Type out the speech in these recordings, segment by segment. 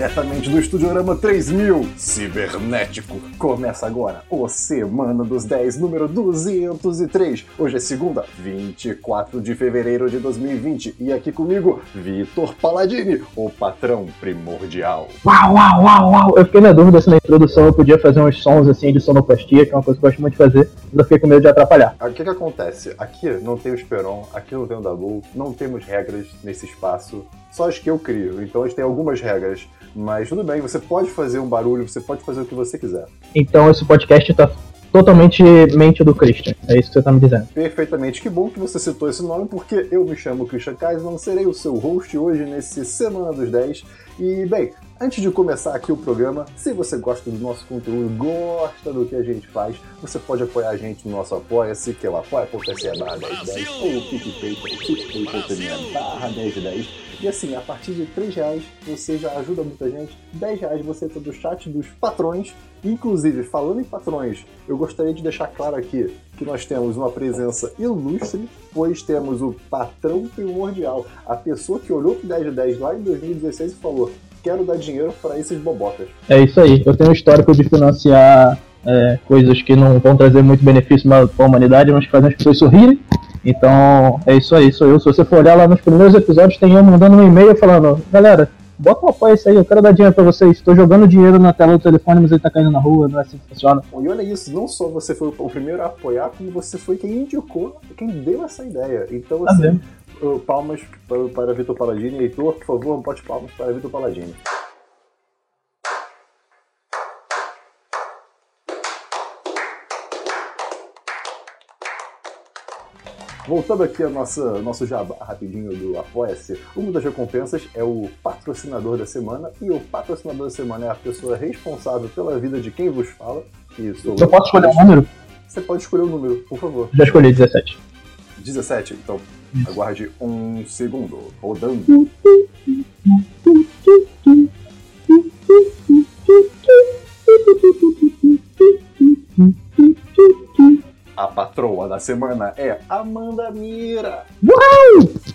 diretamente do Estudiorama 3000, cibernético. Começa agora o Semana dos 10, número 203. Hoje é segunda, 24 de fevereiro de 2020. E aqui comigo, Vitor Paladini, o patrão primordial. Uau, uau, uau, uau. Eu fiquei na dúvida se na introdução eu podia fazer uns sons assim de sonoplastia, que é uma coisa que eu gosto muito de fazer, mas eu fiquei com medo de atrapalhar. O que que acontece? Aqui não tem o Esperon, aqui não tem o Dabu, não temos regras nesse espaço, só as que eu crio. Então a gente tem algumas regras, mas tudo bem, você pode fazer um barulho, você pode fazer o que você quiser. Então esse podcast tá totalmente mente do Christian. É isso que você tá me dizendo. Perfeitamente, que bom que você citou esse nome, porque eu me chamo Christian Kaiser, serei o seu host hoje nesse Semana dos 10. E, bem, antes de começar aqui o programa, se você gosta do nosso conteúdo, gosta do que a gente faz, você pode apoiar a gente no nosso Apoia-se, que é o apoia.se barra 1010 ou o PicPay, picpay.me barra 1010. E assim, a partir de 3 reais você já ajuda muita gente. 10 reais você entra do chat dos patrões. Inclusive, falando em patrões, eu gostaria de deixar claro aqui que nós temos uma presença ilustre, pois temos o patrão primordial, a pessoa que olhou pro 10 de 10 lá em 2016 e falou: Quero dar dinheiro para esses bobotas. É isso aí. Eu tenho um histórico de financiar é, coisas que não vão trazer muito benefício para a humanidade, mas que fazem as pessoas sorrirem. Então, é isso aí, sou eu. Se você for olhar lá nos primeiros episódios, tem eu mandando um e-mail falando: Galera, bota um apoio isso aí, eu quero dar dinheiro pra vocês. Estou jogando dinheiro na tela do telefone, mas ele tá caindo na rua, não é assim que funciona. E olha isso, não só você foi o primeiro a apoiar, como você foi quem indicou, quem deu essa ideia. Então, Tá assim? Palmas para, Vitor Paladini. Heitor, por favor, bote palmas para Vitor Paladini. Voltando aqui ao nosso, nosso jabá rapidinho do Apoia-se, uma das recompensas é o patrocinador da semana, e o patrocinador da semana é a pessoa responsável pela vida de quem vos fala. Que sou Eu posso escolher um número? Você pode escolher o número, por favor. Já escolhi 17. 17, então aguarde um segundo. Rodando. A patroa da semana é Amanda Mira.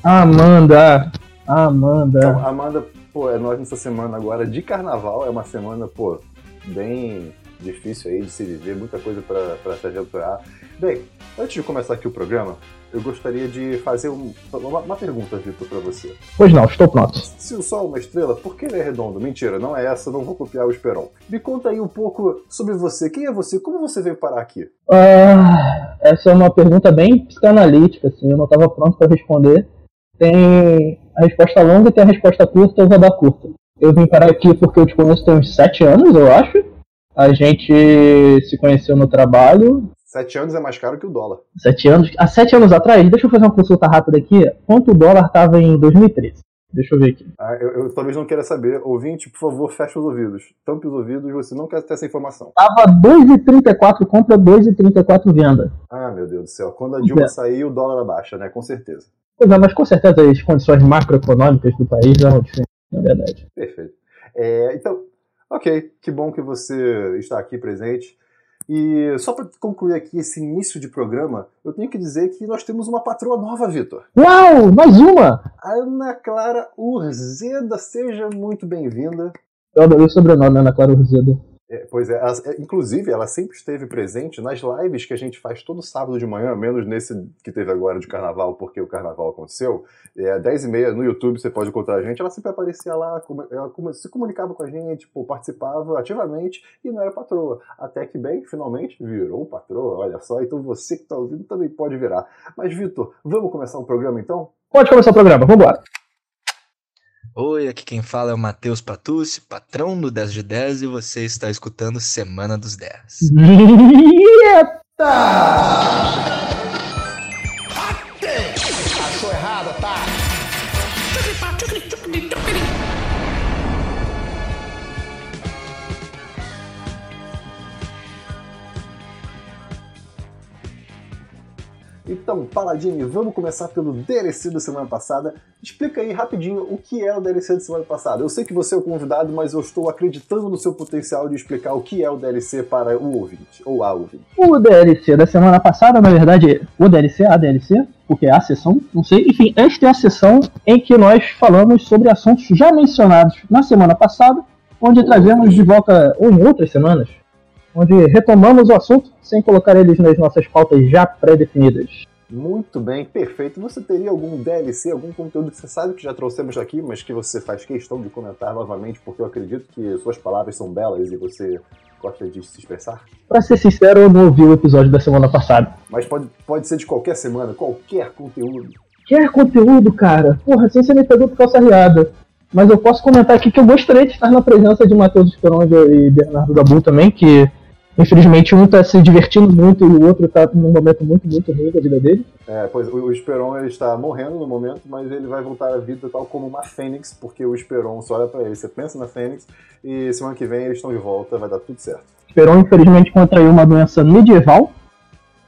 Amanda! Amanda! Então, Amanda, pô, é nós nessa semana agora de carnaval. É uma semana, pô, bem difícil aí de se viver, muita coisa pra pra se aventurar. Bem, antes de começar aqui o programa, eu gostaria de fazer um- uma, uma pergunta, Vitor, pra você. Pois não, estou pronto. Se o Sol é uma estrela, por que ele é redondo? Mentira, não é essa, não vou copiar o Esperon. Me conta aí um pouco sobre você. Quem é você? Como você veio parar aqui? Ah, essa é uma pergunta bem psicanalítica, assim, eu não estava pronto para responder. Tem a resposta longa e tem a resposta curta, eu vou dar curta. Eu vim parar aqui porque eu te conheço tem uns sete anos, eu acho. A gente se conheceu no trabalho, Sete anos é mais caro que o dólar. sete anos. Há sete anos atrás, deixa eu fazer uma consulta rápida aqui. Quanto o dólar estava em 2013? Deixa eu ver aqui. Ah, eu, eu talvez não queira saber. Ouvinte, por favor, feche os ouvidos. Tampe os ouvidos, você não quer ter essa informação. Tava 2,34 compra, 2,34 venda. Ah, meu Deus do céu. Quando a Dilma É. sair, o dólar abaixa, né? Com certeza. Pois é, mas com certeza as condições macroeconômicas do país eram diferentes, na verdade. Perfeito. É, então, ok, que bom que você está aqui presente. E só para concluir aqui esse início de programa, eu tenho que dizer que nós temos uma patroa nova, Vitor. Uau, mais uma! Ana Clara Urzeda, seja muito bem-vinda. Eu adorei o sobrenome, Ana Clara Roseda. É, pois é, ela- é, inclusive ela sempre esteve presente nas lives que a gente faz todo sábado de manhã, menos nesse que teve agora de carnaval, porque o carnaval aconteceu. É 10h30 no YouTube, você pode encontrar a gente. Ela sempre aparecia lá, ela se comunicava com a gente, pô, participava ativamente e não era patroa. Até que, bem, finalmente virou patroa, olha só. Então você que está ouvindo também pode virar. Mas, Vitor, vamos começar o programa então? Pode começar o programa, vambora. Oi, aqui quem fala é o Matheus Patucci, patrão do 10 de 10 e você está escutando Semana dos 10. Eita! Então, Paladini, vamos começar pelo DLC da semana passada. Explica aí rapidinho o que é o DLC da semana passada. Eu sei que você é o convidado, mas eu estou acreditando no seu potencial de explicar o que é o DLC para o ouvinte, ou a ouvinte. O DLC da semana passada, na verdade, o DLC, a DLC, porque é a sessão, não sei. Enfim, esta é a sessão em que nós falamos sobre assuntos já mencionados na semana passada onde trazemos de volta, ou em outras semanas, onde retomamos o assunto sem colocar eles nas nossas pautas já pré-definidas. Muito bem, perfeito. Você teria algum DLC, algum conteúdo que você sabe que já trouxemos aqui, mas que você faz questão de comentar novamente, porque eu acredito que suas palavras são belas e você gosta de se expressar? Pra ser sincero, eu não ouvi o episódio da semana passada. Mas pode, pode ser de qualquer semana, qualquer conteúdo. Quer conteúdo, cara? Porra, assim você me pegou por calça riada. Mas eu posso comentar aqui que eu gostaria de estar na presença de Matheus Esperonga e Bernardo Gabu também, que Infelizmente, um tá se divertindo muito e o outro tá num momento muito, muito ruim da vida dele. É, pois o Esperon ele está morrendo no momento, mas ele vai voltar à vida tal como uma fênix, porque o Esperon só olha pra ele, você pensa na fênix, e semana que vem eles estão de volta, vai dar tudo certo. Esperon, infelizmente, contraiu uma doença medieval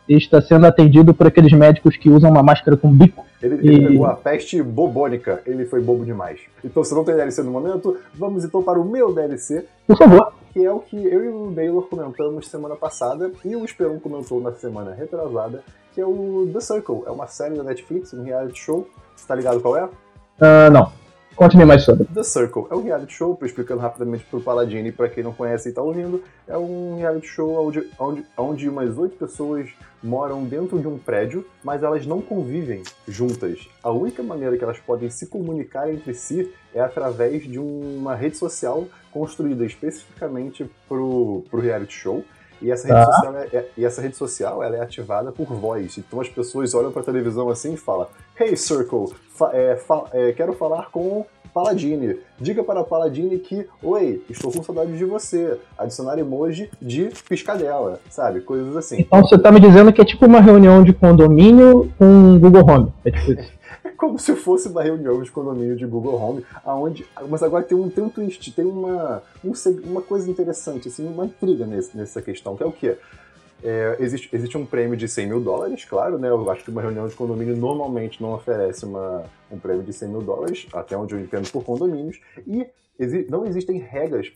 e está sendo atendido por aqueles médicos que usam uma máscara com bico. Ele, ele pegou a peste bobônica, ele foi bobo demais. Então, se não tem DLC no momento, vamos então para o meu DLC. Por favor que é o que eu e o Baylor comentamos semana passada e o Esperon comentou na semana retrasada, que é o The Circle. É uma série da Netflix, um reality show. Você tá ligado qual é? Uh, não. Conte-me mais sobre. The Circle é um reality show, explicando rapidamente pro Paladini, para quem não conhece e tá ouvindo, é um reality show onde, onde, onde umas oito pessoas moram dentro de um prédio, mas elas não convivem juntas. A única maneira que elas podem se comunicar entre si é através de uma rede social construída especificamente pro, pro reality show. E essa rede, ah. social, é, é, e essa rede social ela é ativada por voz. Então as pessoas olham para a televisão assim e falam: Hey Circle, fa é, fa é, quero falar com Paladine. Diga para Paladine que, oi, estou com saudade de você. Adicionar emoji de piscadela, sabe? Coisas assim. Então você tá me dizendo que é tipo uma reunião de condomínio com Google Home. É tipo isso. Como se fosse uma reunião de condomínio de Google Home, aonde, mas agora tem um, tem um twist, tem uma, um, uma coisa interessante, assim, uma intriga nesse, nessa questão, que é o quê? É, existe, existe um prêmio de 100 mil dólares, claro, né? Eu acho que uma reunião de condomínio normalmente não oferece uma, um prêmio de 100 mil dólares, até onde eu entendo por condomínios, e exi não existem regras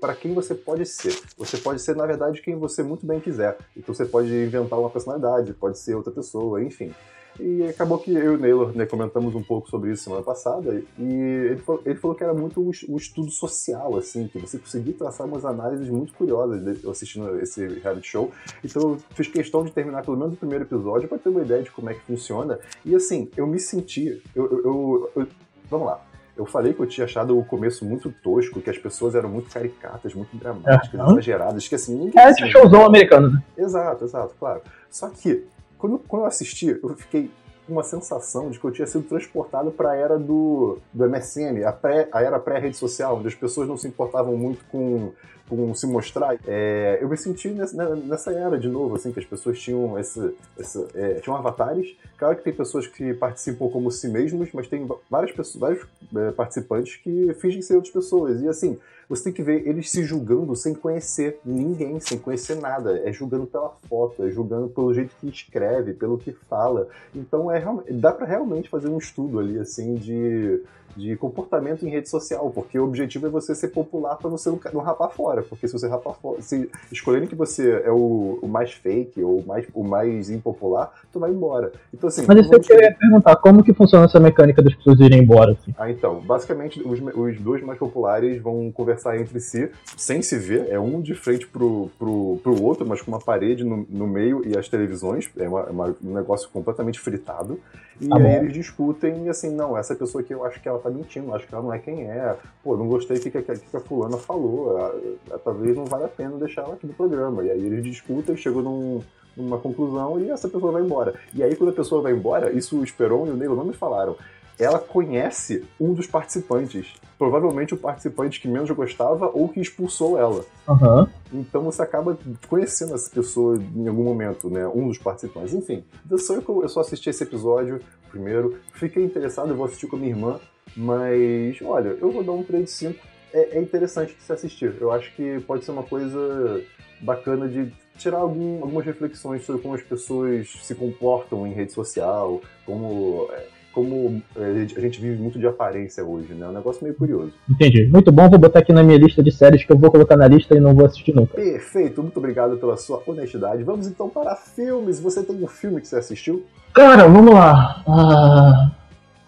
para quem você pode ser. Você pode ser, na verdade, quem você muito bem quiser. Então você pode inventar uma personalidade, pode ser outra pessoa, enfim. E acabou que eu e o Naylor né, comentamos um pouco sobre isso semana passada, e ele falou, ele falou que era muito um, um, estudo social, assim, que você conseguia traçar umas análises muito curiosas de, assistindo esse reality show. Então eu fiz questão de terminar pelo menos o primeiro episódio para ter uma ideia de como é que funciona. E assim, eu me senti. eu, eu, eu, eu vamos lá. Eu falei que eu tinha achado o começo muito tosco, que as pessoas eram muito caricatas, muito dramáticas, uhum. exageradas, que assim, ninguém. É, esse showzão americano, né? Exato, exato, claro. Só que quando, quando eu assisti, eu fiquei uma sensação de que eu tinha sido transportado para a era do, do MSN, a, pré, a era pré-rede social, onde as pessoas não se importavam muito com, com se mostrar. É, eu me senti nessa, nessa, era de novo, assim, que as pessoas tinham esse, esse é, tinham avatares. Claro que tem pessoas que participam como si mesmos, mas tem várias pessoas, vários é, participantes que fingem ser outras pessoas. E assim, você tem que ver eles se julgando sem conhecer ninguém, sem conhecer nada. É julgando pela foto, é julgando pelo jeito que escreve, pelo que fala. Então é dá para realmente fazer um estudo ali assim de de comportamento em rede social, porque o objetivo é você ser popular para você não, não, rapar fora, porque se você rapar fora, se escolherem que você é o, o, mais fake ou o mais, o mais impopular, tu vai embora. Então, assim, Mas isso eu queria perguntar, como que funciona essa mecânica das pessoas irem embora? Assim? Ah, então, basicamente os, os dois mais populares vão conversar entre si, sem se ver, é um de frente pro, pro, pro outro, mas com uma parede no, no meio e as televisões, é, uma, é uma, um negócio completamente fritado, e tá aí eles discutem, assim, não, essa pessoa aqui eu acho que ela tá mentindo, acho que ela não é quem é. Pô, não gostei do que, que, que, a fulana falou. A, a, talvez não vale a pena deixar ela aqui no programa. E aí eles discutem, chegam num, numa conclusão e essa pessoa vai embora. E aí quando a pessoa vai embora, isso o Esperon e o Neilo não me falaram. Ela conhece um dos participantes. Provavelmente o participante que menos gostava ou que expulsou ela. Uhum. Então você acaba conhecendo essa pessoa em algum momento, né? Um dos participantes. Enfim, The Circle, eu só assisti esse episódio primeiro. Fiquei interessado, eu vou assistir com a minha irmã. Mas, olha, eu vou dar um 3 de 5. É, é interessante de se assistir. Eu acho que pode ser uma coisa bacana de tirar algum, algumas reflexões sobre como as pessoas se comportam em rede social, como, é, como é, a gente vive muito de aparência hoje, né? É um negócio meio curioso. Entendi. Muito bom, vou botar aqui na minha lista de séries que eu vou colocar na lista e não vou assistir nunca. Perfeito, muito obrigado pela sua honestidade. Vamos então para filmes. Você tem um filme que você assistiu? Cara, vamos lá. Ah,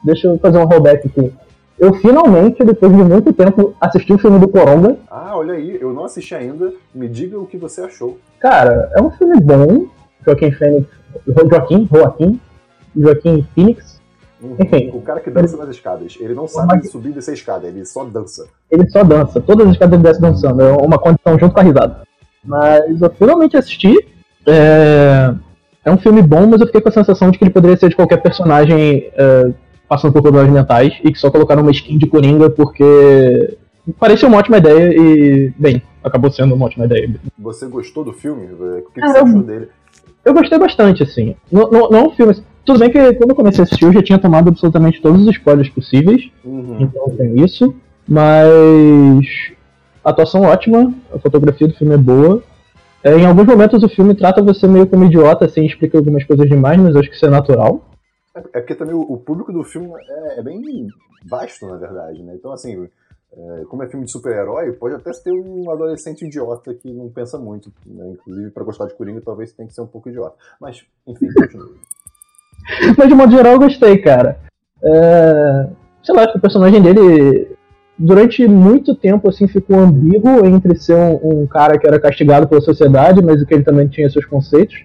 deixa eu fazer um rollback aqui. Eu finalmente, depois de muito tempo, assisti o filme do Coronga. Ah, olha aí, eu não assisti ainda. Me diga o que você achou. Cara, é um filme bom. Joaquim Fênix. Joaquim, Joaquim, Joaquim Phoenix. Uhum. Enfim. O cara que dança nas escadas. Ele não sabe Mas- subir e descer escada, ele só dança. Ele só dança. Todas as escadas ele desce dançando. É uma condição junto com a risada. Mas eu finalmente assisti. É... é um filme bom, mas eu fiquei com a sensação de que ele poderia ser de qualquer personagem é, passando por problemas mentais e que só colocaram uma skin de Coringa porque parecia uma ótima ideia e, bem, acabou sendo uma ótima ideia. Você gostou do filme? O que, que Ah, você eu- achou dele? Eu gostei bastante, assim. Não, não, não é um filme. Tudo bem que quando eu comecei a assistir eu já tinha tomado absolutamente todos os spoilers possíveis. Uhum. Então tem isso. Mas. A atuação ótima, a fotografia do filme é boa. É, em alguns momentos o filme trata você meio como idiota, assim, explica algumas coisas demais, mas eu acho que isso é natural. É porque também o, público do filme é, é bem vasto, na verdade, né? Então, assim, é, como é filme de super-herói, pode até ter um adolescente idiota que não pensa muito. Né? Inclusive, pra gostar de Coringa, talvez tenha que ser um pouco idiota. Mas, enfim, continua. Mas de modo geral eu gostei, cara. É, sei lá, acho que o personagem dele, durante muito tempo, assim, ficou ambíguo entre ser um, um cara que era castigado pela sociedade, mas que ele também tinha seus conceitos.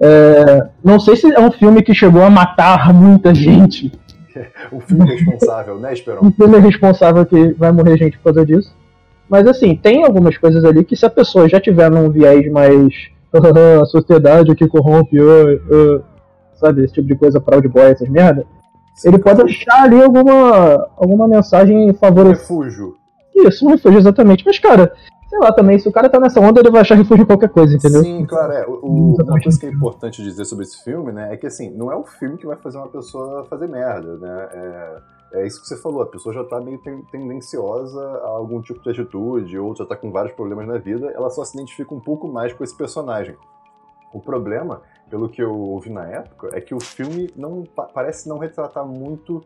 É, não sei se é um filme que chegou a matar muita gente. Um filme responsável, né, Esperon? um filme responsável que vai morrer gente por causa disso. Mas assim, tem algumas coisas ali que se a pessoa já tiver num viés mais a sociedade que corrompe, uh, uh, sabe, esse tipo de coisa, proud boy, essas merda, ele pode achar ali alguma, alguma mensagem favorecida. refúgio. Isso, um refúgio, exatamente. Mas, cara, sei lá também, se o cara tá nessa onda, ele vai achar refúgio em qualquer coisa, entendeu? Sim, claro, é. O, uma coisa que é importante dizer sobre esse filme, né, é que assim, não é o filme que vai fazer uma pessoa fazer merda, né? É, é isso que você falou, a pessoa já tá meio ten- tendenciosa a algum tipo de atitude, ou já tá com vários problemas na vida, ela só se identifica um pouco mais com esse personagem. O problema, pelo que eu ouvi na época, é que o filme não pa- parece não retratar muito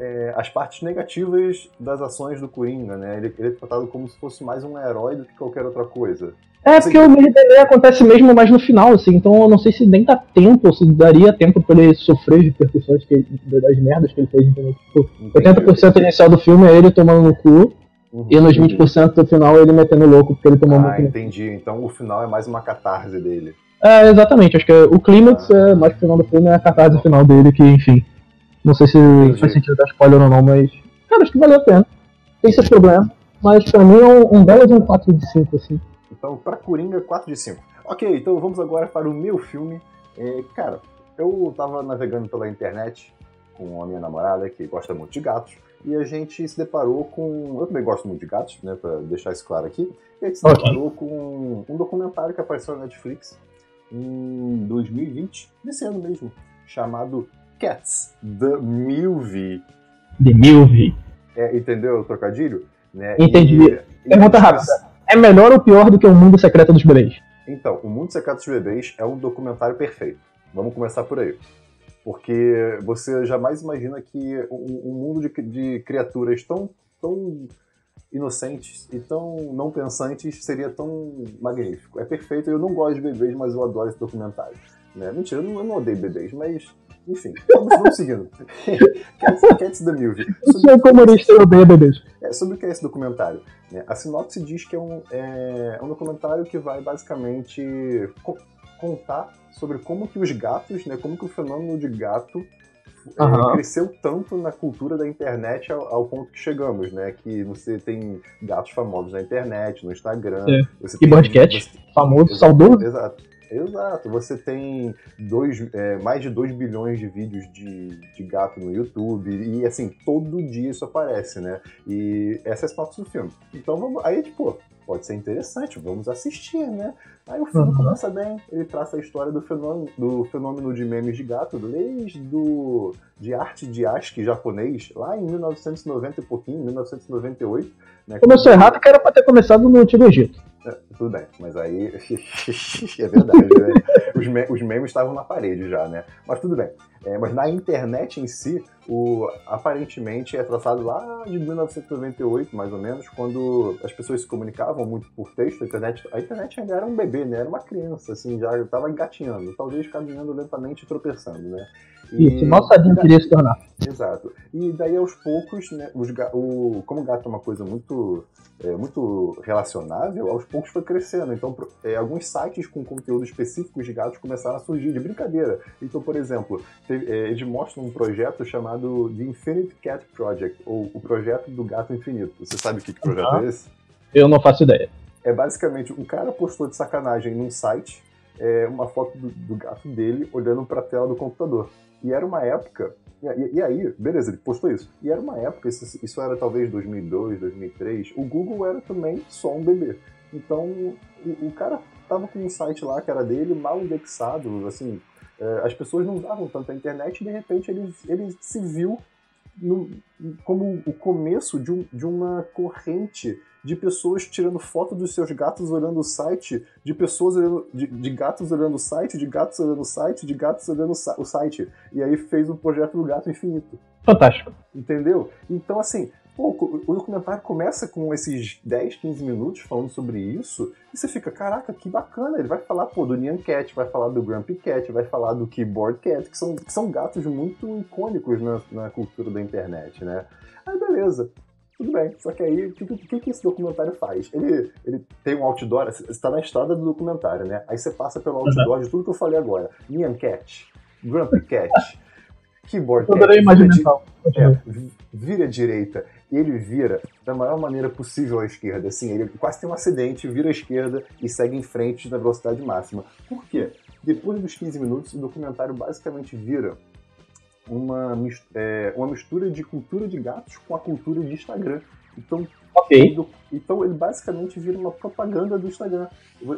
é, as partes negativas das ações do Coringa, né? Ele, ele é tratado como se fosse mais um herói do que qualquer outra coisa. É, porque o MRDD acontece mesmo mais no final, assim, então eu não sei se nem dá tempo, ou se daria tempo pra ele sofrer as repercussões que das merdas que ele fez, entendeu? Tipo, 80% inicial do filme é ele tomando no cu, Uhum. e nos 20% do final ele metendo louco porque ele tomou Ah, muito cu. entendi. Então o final é mais uma catarse dele. É, exatamente, acho que o clímax é mais pro final do filme, é a catarse final dele, que, enfim. Não sei se Entendi. faz sentido dar spoiler ou não, mas. Cara, acho que valeu a pena. Tem seus problemas, mas pra mim é um, um belo de um 4 de 5, assim. Então, pra Coringa, 4 de 5. Ok, então vamos agora para o meu filme. É, cara, eu tava navegando pela internet com a minha namorada, que gosta muito de gatos, e a gente se deparou com. Eu também gosto muito de gatos, né, pra deixar isso claro aqui. E a gente se Ok. deparou com um documentário que apareceu na Netflix em 2020, nesse ano mesmo, chamado Cats, The Movie. The Milve. É, entendeu o trocadilho? Né? Entendi. E- e- Pergunta rápida. É melhor ou pior do que o Mundo Secreto dos Bebês? Então, O Mundo Secreto dos Bebês é um documentário perfeito. Vamos começar por aí. Porque você jamais imagina que um, um mundo de, de criaturas tão, tão inocentes e tão não pensantes seria tão magnífico. É perfeito. Eu não gosto de bebês, mas eu adoro esse documentário. Né? Mentira, eu não, eu não odeio bebês, mas enfim. Vamos, vamos seguindo. Cats, Cats the Movie. Eu sou humorista e odeio bebês. É, sobre o que é esse documentário? né? A sinopse diz que é um, é, é um documentário que vai basicamente co- contar sobre como que os gatos, né, como que o fenômeno de gato é, Aham. cresceu tanto na cultura da internet ao, ao ponto que chegamos, né? Que você tem gatos famosos na internet, no Instagram. É. E você- famoso, Exato, saudoso. Exato. Exato. Você tem dois, é, mais de 2 bilhões de vídeos de, de gato no YouTube. E assim, todo dia isso aparece, né? E essa é a sinopse do filme. Então vamos. Aí, tipo, pode ser interessante, vamos assistir, né? Aí o filme Uhum. começa bem, ele traça a história do fenômeno, do fenômeno de memes de gato, desde do, de arte de ASCII japonês, lá em 1990 e pouquinho, 1998. Né, Começou errado que era pra ter começado no Antigo Egito. É, tudo bem, mas aí. é verdade, né? Os, me- os memes estavam na parede já, né? Mas tudo bem. É, mas na internet em si, o, aparentemente é tratado lá de 1998, mais ou menos, quando as pessoas se comunicavam muito por texto. A internet, a internet ainda era um bebê, né? Era uma criança, assim, já estava engatinhando, talvez caminhando lentamente e tropeçando, né? E, Isso, mal sabia queria se tornar. Exato. E daí aos poucos, né, os, o, como o gato é uma coisa muito, é, muito relacionável, aos poucos foi crescendo. Então, é, alguns sites com conteúdo específico de gatos começaram a surgir de brincadeira. Então, por exemplo, eles mostram um projeto chamado The Infinite Cat Project, ou o projeto do gato infinito. Você sabe o que, que projeto uhum. é esse? Eu não faço ideia. É basicamente um cara postou de sacanagem num site é, uma foto do, do gato dele olhando para a tela do computador. E era uma época. E, e, aí, beleza, ele postou isso. E era uma época, isso, isso era talvez 2002, 2003. O Google era também só um bebê. Então, o, o cara tava com um site lá que era dele, mal indexado, assim. É, as pessoas não usavam tanto a internet e de repente ele, ele se viu no, como o começo de, um, de uma corrente de pessoas tirando foto dos seus gatos olhando o site, de pessoas olhando, de, de gatos olhando o site, de gatos olhando o site, de gatos olhando o site. E aí fez o projeto do Gato Infinito. Fantástico. Entendeu? Então, assim, pô, o documentário começa com esses 10, 15 minutos falando sobre isso, e você fica, caraca, que bacana. Ele vai falar, pô, do Nyan Cat, vai falar do Grumpy Cat, vai falar do Keyboard Cat, que são, que são gatos muito icônicos na, na cultura da internet, né? Aí beleza. Tudo bem, só que aí, o que, que, que, esse documentário faz? Ele, ele tem um outdoor, você está na estrada do documentário, né? Aí você passa pelo outdoor de tudo que eu falei agora. Nyan Cat, Grumpy Cat, Keyboard Cat. Vira, di é, vira direita. E ele vira da maior maneira possível à esquerda. Assim, ele quase tem um acidente, vira à esquerda e segue em frente na velocidade máxima. Por quê? Depois dos 15 minutos, o documentário basicamente vira uma, é, uma mistura de cultura de gatos com a cultura de Instagram. Então, okay. então ele basicamente vira uma propaganda do Instagram.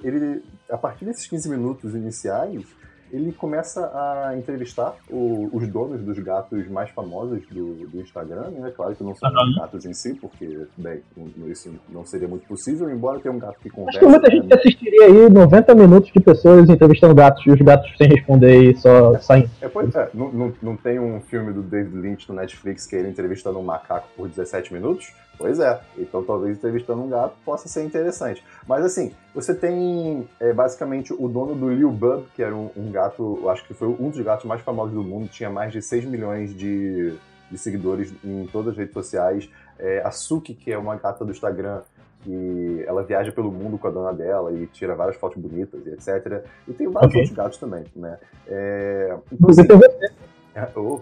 Ele, a partir desses 15 minutos iniciais, ele começa a entrevistar o, os donos dos gatos mais famosos do, do Instagram, né? Claro que não são uhum. gatos em si, porque, bem, isso não seria muito possível, embora tenha um gato que conversa. Acho que muita gente assistiria aí 90 minutos de pessoas entrevistando gatos e os gatos sem responder e só saindo. É, pois é, não, não, não tem um filme do David Lynch no Netflix que ele entrevistando um macaco por 17 minutos? Pois é, então talvez entrevistando um gato possa ser interessante. Mas assim, você tem é, basicamente o dono do Lil Bub, que era um, um, gato, acho que foi um dos gatos mais famosos do mundo, tinha mais de 6 milhões de, de seguidores em todas as redes sociais. É, a Suki, que é uma gata do Instagram, que ela viaja pelo mundo com a dona dela e tira várias fotos bonitas e etc. E tem vários okay. outros gatos também, né? É, então, assim, é, oh,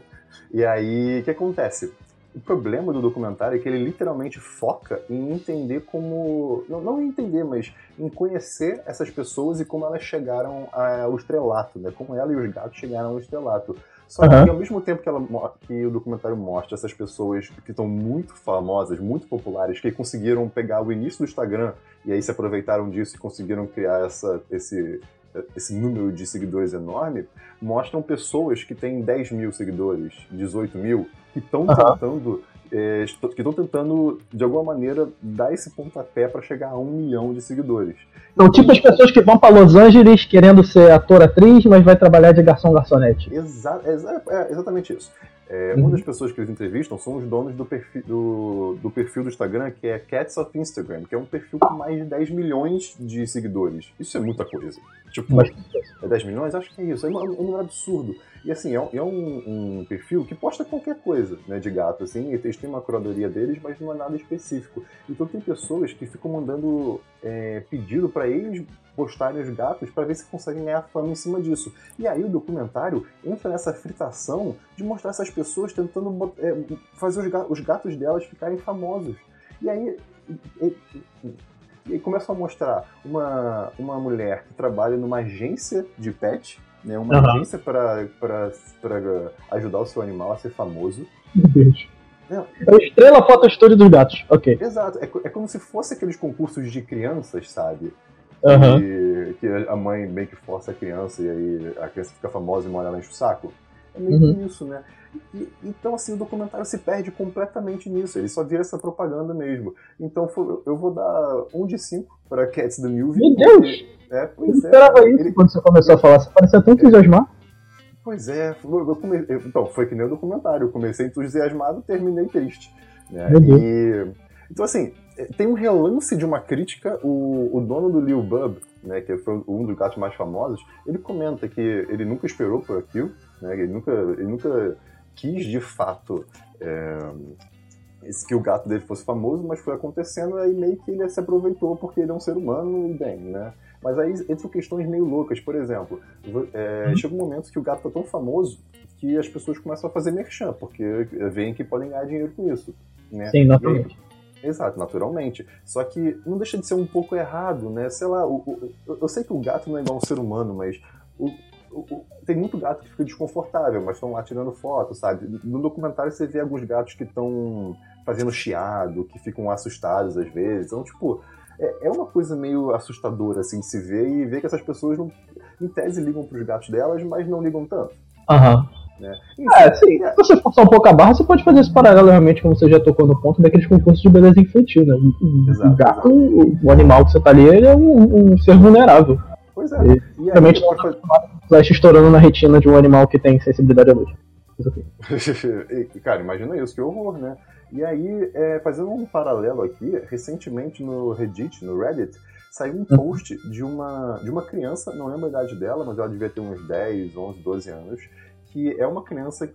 e aí, o que acontece? O problema do documentário é que ele literalmente foca em entender como. Não, não entender, mas em conhecer essas pessoas e como elas chegaram ao estrelato, né? Como ela e os gatos chegaram ao estrelato. Só uhum. que ao mesmo tempo que, ela, que o documentário mostra essas pessoas que estão muito famosas, muito populares, que conseguiram pegar o início do Instagram e aí se aproveitaram disso e conseguiram criar essa, esse, esse número de seguidores enorme, mostram pessoas que têm 10 mil seguidores, 18 mil, que estão uhum. tentando é, que estão tentando, de alguma maneira, dar esse pontapé para chegar a um milhão de seguidores. Então, tipo as pessoas que vão para Los Angeles querendo ser ator, atriz, mas vai trabalhar de garçom, garçonete. Exa exa é exatamente isso. É, uhum. Uma das pessoas que eles entrevistam são os donos do perfil do, do perfil do Instagram, que é Cats of Instagram, que é um perfil com mais de 10 milhões de seguidores. Isso é muita coisa. Tipo, Mas... é 10 milhões? Acho que é isso. É um, é um número absurdo. E assim, é, um, é um, um, perfil que posta qualquer coisa, né, de gato, assim, eles têm uma curadoria deles, mas não é nada específico. Então tem pessoas que ficam mandando é, pedido para eles postarem os gatos para ver se conseguem ganhar fama em cima disso. E aí o documentário entra nessa fritação de mostrar essas pessoas tentando é, fazer os gatos, os gatos delas ficarem famosos. E aí e, e, e começam a mostrar uma, uma mulher que trabalha numa agência de pet né? Uma uhum. agência para ajudar o seu animal a ser famoso. Meu Deus. É, é estrela foto story dos gatos, ok. Exato, é, é como se fosse aqueles concursos de crianças, sabe? Uhum. Que, que a mãe meio que força a criança e aí a criança fica famosa e mora lá enche o saco. É meio uhum. que isso, né? E, então, assim, o documentário se perde completamente nisso. Ele só vira essa propaganda mesmo. Então, eu vou dar um de cinco para Cats the Movie. Meu Deus! É, pois eu é. esperava isso ele... quando você começou a falar. Você parecia tão entusiasmado. Pois é, eu come... então, foi que nem o documentário. Eu comecei entusiasmado, terminei triste. Né? E... Então, assim, tem um relance de uma crítica. O, o dono do Lil Bub, né, que foi um dos gatos mais famosos, ele comenta que ele nunca esperou por aquilo, né, ele, nunca, ele nunca quis de fato é, que o gato dele fosse famoso, mas foi acontecendo e aí meio que ele se aproveitou porque ele é um ser humano e bem, né? Mas aí entram questões meio loucas. Por exemplo, é, uhum. chega um momento que o gato tá tão famoso que as pessoas começam a fazer merchan, porque veem que podem ganhar dinheiro com isso. Né? Sim, naturalmente. Exato, naturalmente. Só que não deixa de ser um pouco errado, né? Sei lá, o, o, eu sei que o gato não é igual um ser humano, mas o, tem muito gato que fica desconfortável, mas estão lá tirando foto, sabe? No documentário você vê alguns gatos que estão fazendo chiado, que ficam assustados às vezes. Então, tipo, é, é uma coisa meio assustadora, assim, de se ver e ver que essas pessoas, não, em tese, ligam pros gatos delas, mas não ligam tanto. Aham. Uhum. Né? É, sim. Se você forçar um pouco a barra, você pode fazer esse paralelo realmente, como você já tocou no ponto, daqueles concursos de beleza infantil, né? Exato, o gato, o, o, animal que você tá ali, ele é um, um ser vulnerável. Pois é. E, e realmente pode... flash estourando na retina de um animal que tem sensibilidade à luz. Cara, imagina isso, que horror, né? E aí, é, fazendo um paralelo aqui, recentemente no Reddit, no Reddit, saiu um uhum. post de uma, de uma criança, não lembro a idade dela, mas ela devia ter uns 10, 11, 12 anos, que é uma criança,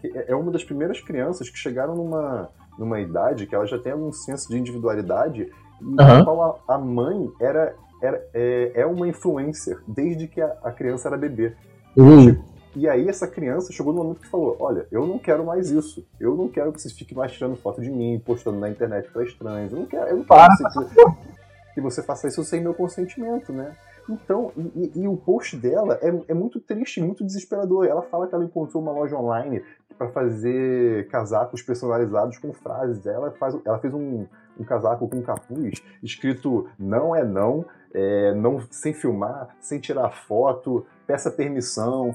que é, é uma das primeiras crianças que chegaram numa, numa idade que ela já tem algum senso de individualidade e uhum. qual a, a, mãe era, era é, é, uma influencer desde que a, a criança era bebê. Uhum. E aí essa criança chegou no momento que falou: Olha, eu não quero mais isso. Eu não quero que vocês fiquem mais tirando foto de mim, postando na internet para estranhos. Eu não quero, eu não quero que, que, você faça isso sem meu consentimento, né? Então, e, e o post dela é, é, muito triste, muito desesperador. Ela fala que ela encontrou uma loja online para fazer casacos personalizados com frases. Ela, faz, ela fez um, um casaco com capuz escrito não é não, é, não sem filmar, sem tirar foto, peça permissão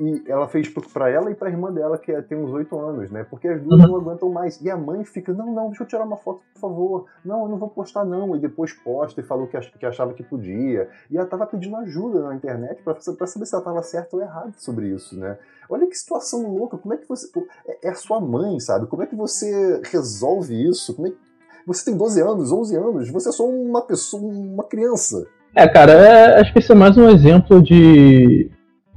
e ela fez para ela e para a irmã dela, que é, tem uns oito anos, né? Porque as duas uhum. não aguentam mais. E a mãe fica: não, não, deixa eu tirar uma foto, por favor. Não, eu não vou postar, não. E depois posta e falou que, que achava que podia. E ela tava pedindo ajuda na internet para saber se ela tava certo ou errado sobre isso, né? Olha que situação louca. Como é que você. É, é a sua mãe, sabe? Como é que você resolve isso? Como é que. Você tem 12 anos, 11 anos, você é só uma pessoa, uma criança. É, cara, é, acho que isso é mais um exemplo de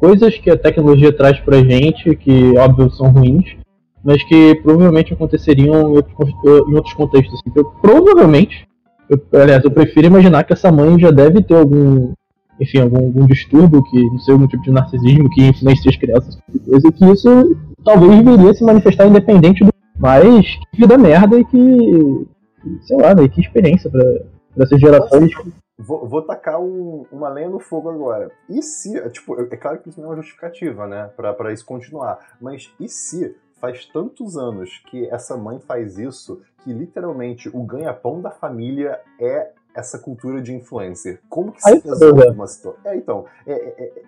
coisas que a tecnologia traz pra gente, que óbvio são ruins, mas que provavelmente aconteceriam em outros, em outros contextos. Assim. Eu, provavelmente, eu, aliás, eu prefiro imaginar que essa mãe já deve ter algum, enfim, algum, algum distúrbio, que não sei, algum tipo de narcisismo que influencia as crianças, coisa, e que isso talvez viria se manifestar independente do. Mas que vida merda e que. sei lá, né, que experiência para essas gerações. Vou, vou tacar um, uma lenha no fogo agora. E se, tipo, é claro que isso não é uma justificativa, né, pra, pra isso continuar, mas e se faz tantos anos que essa mãe faz isso que literalmente o ganha-pão da família é essa cultura de influencer? Como que se resolve uma situação? É, então, é, é, é,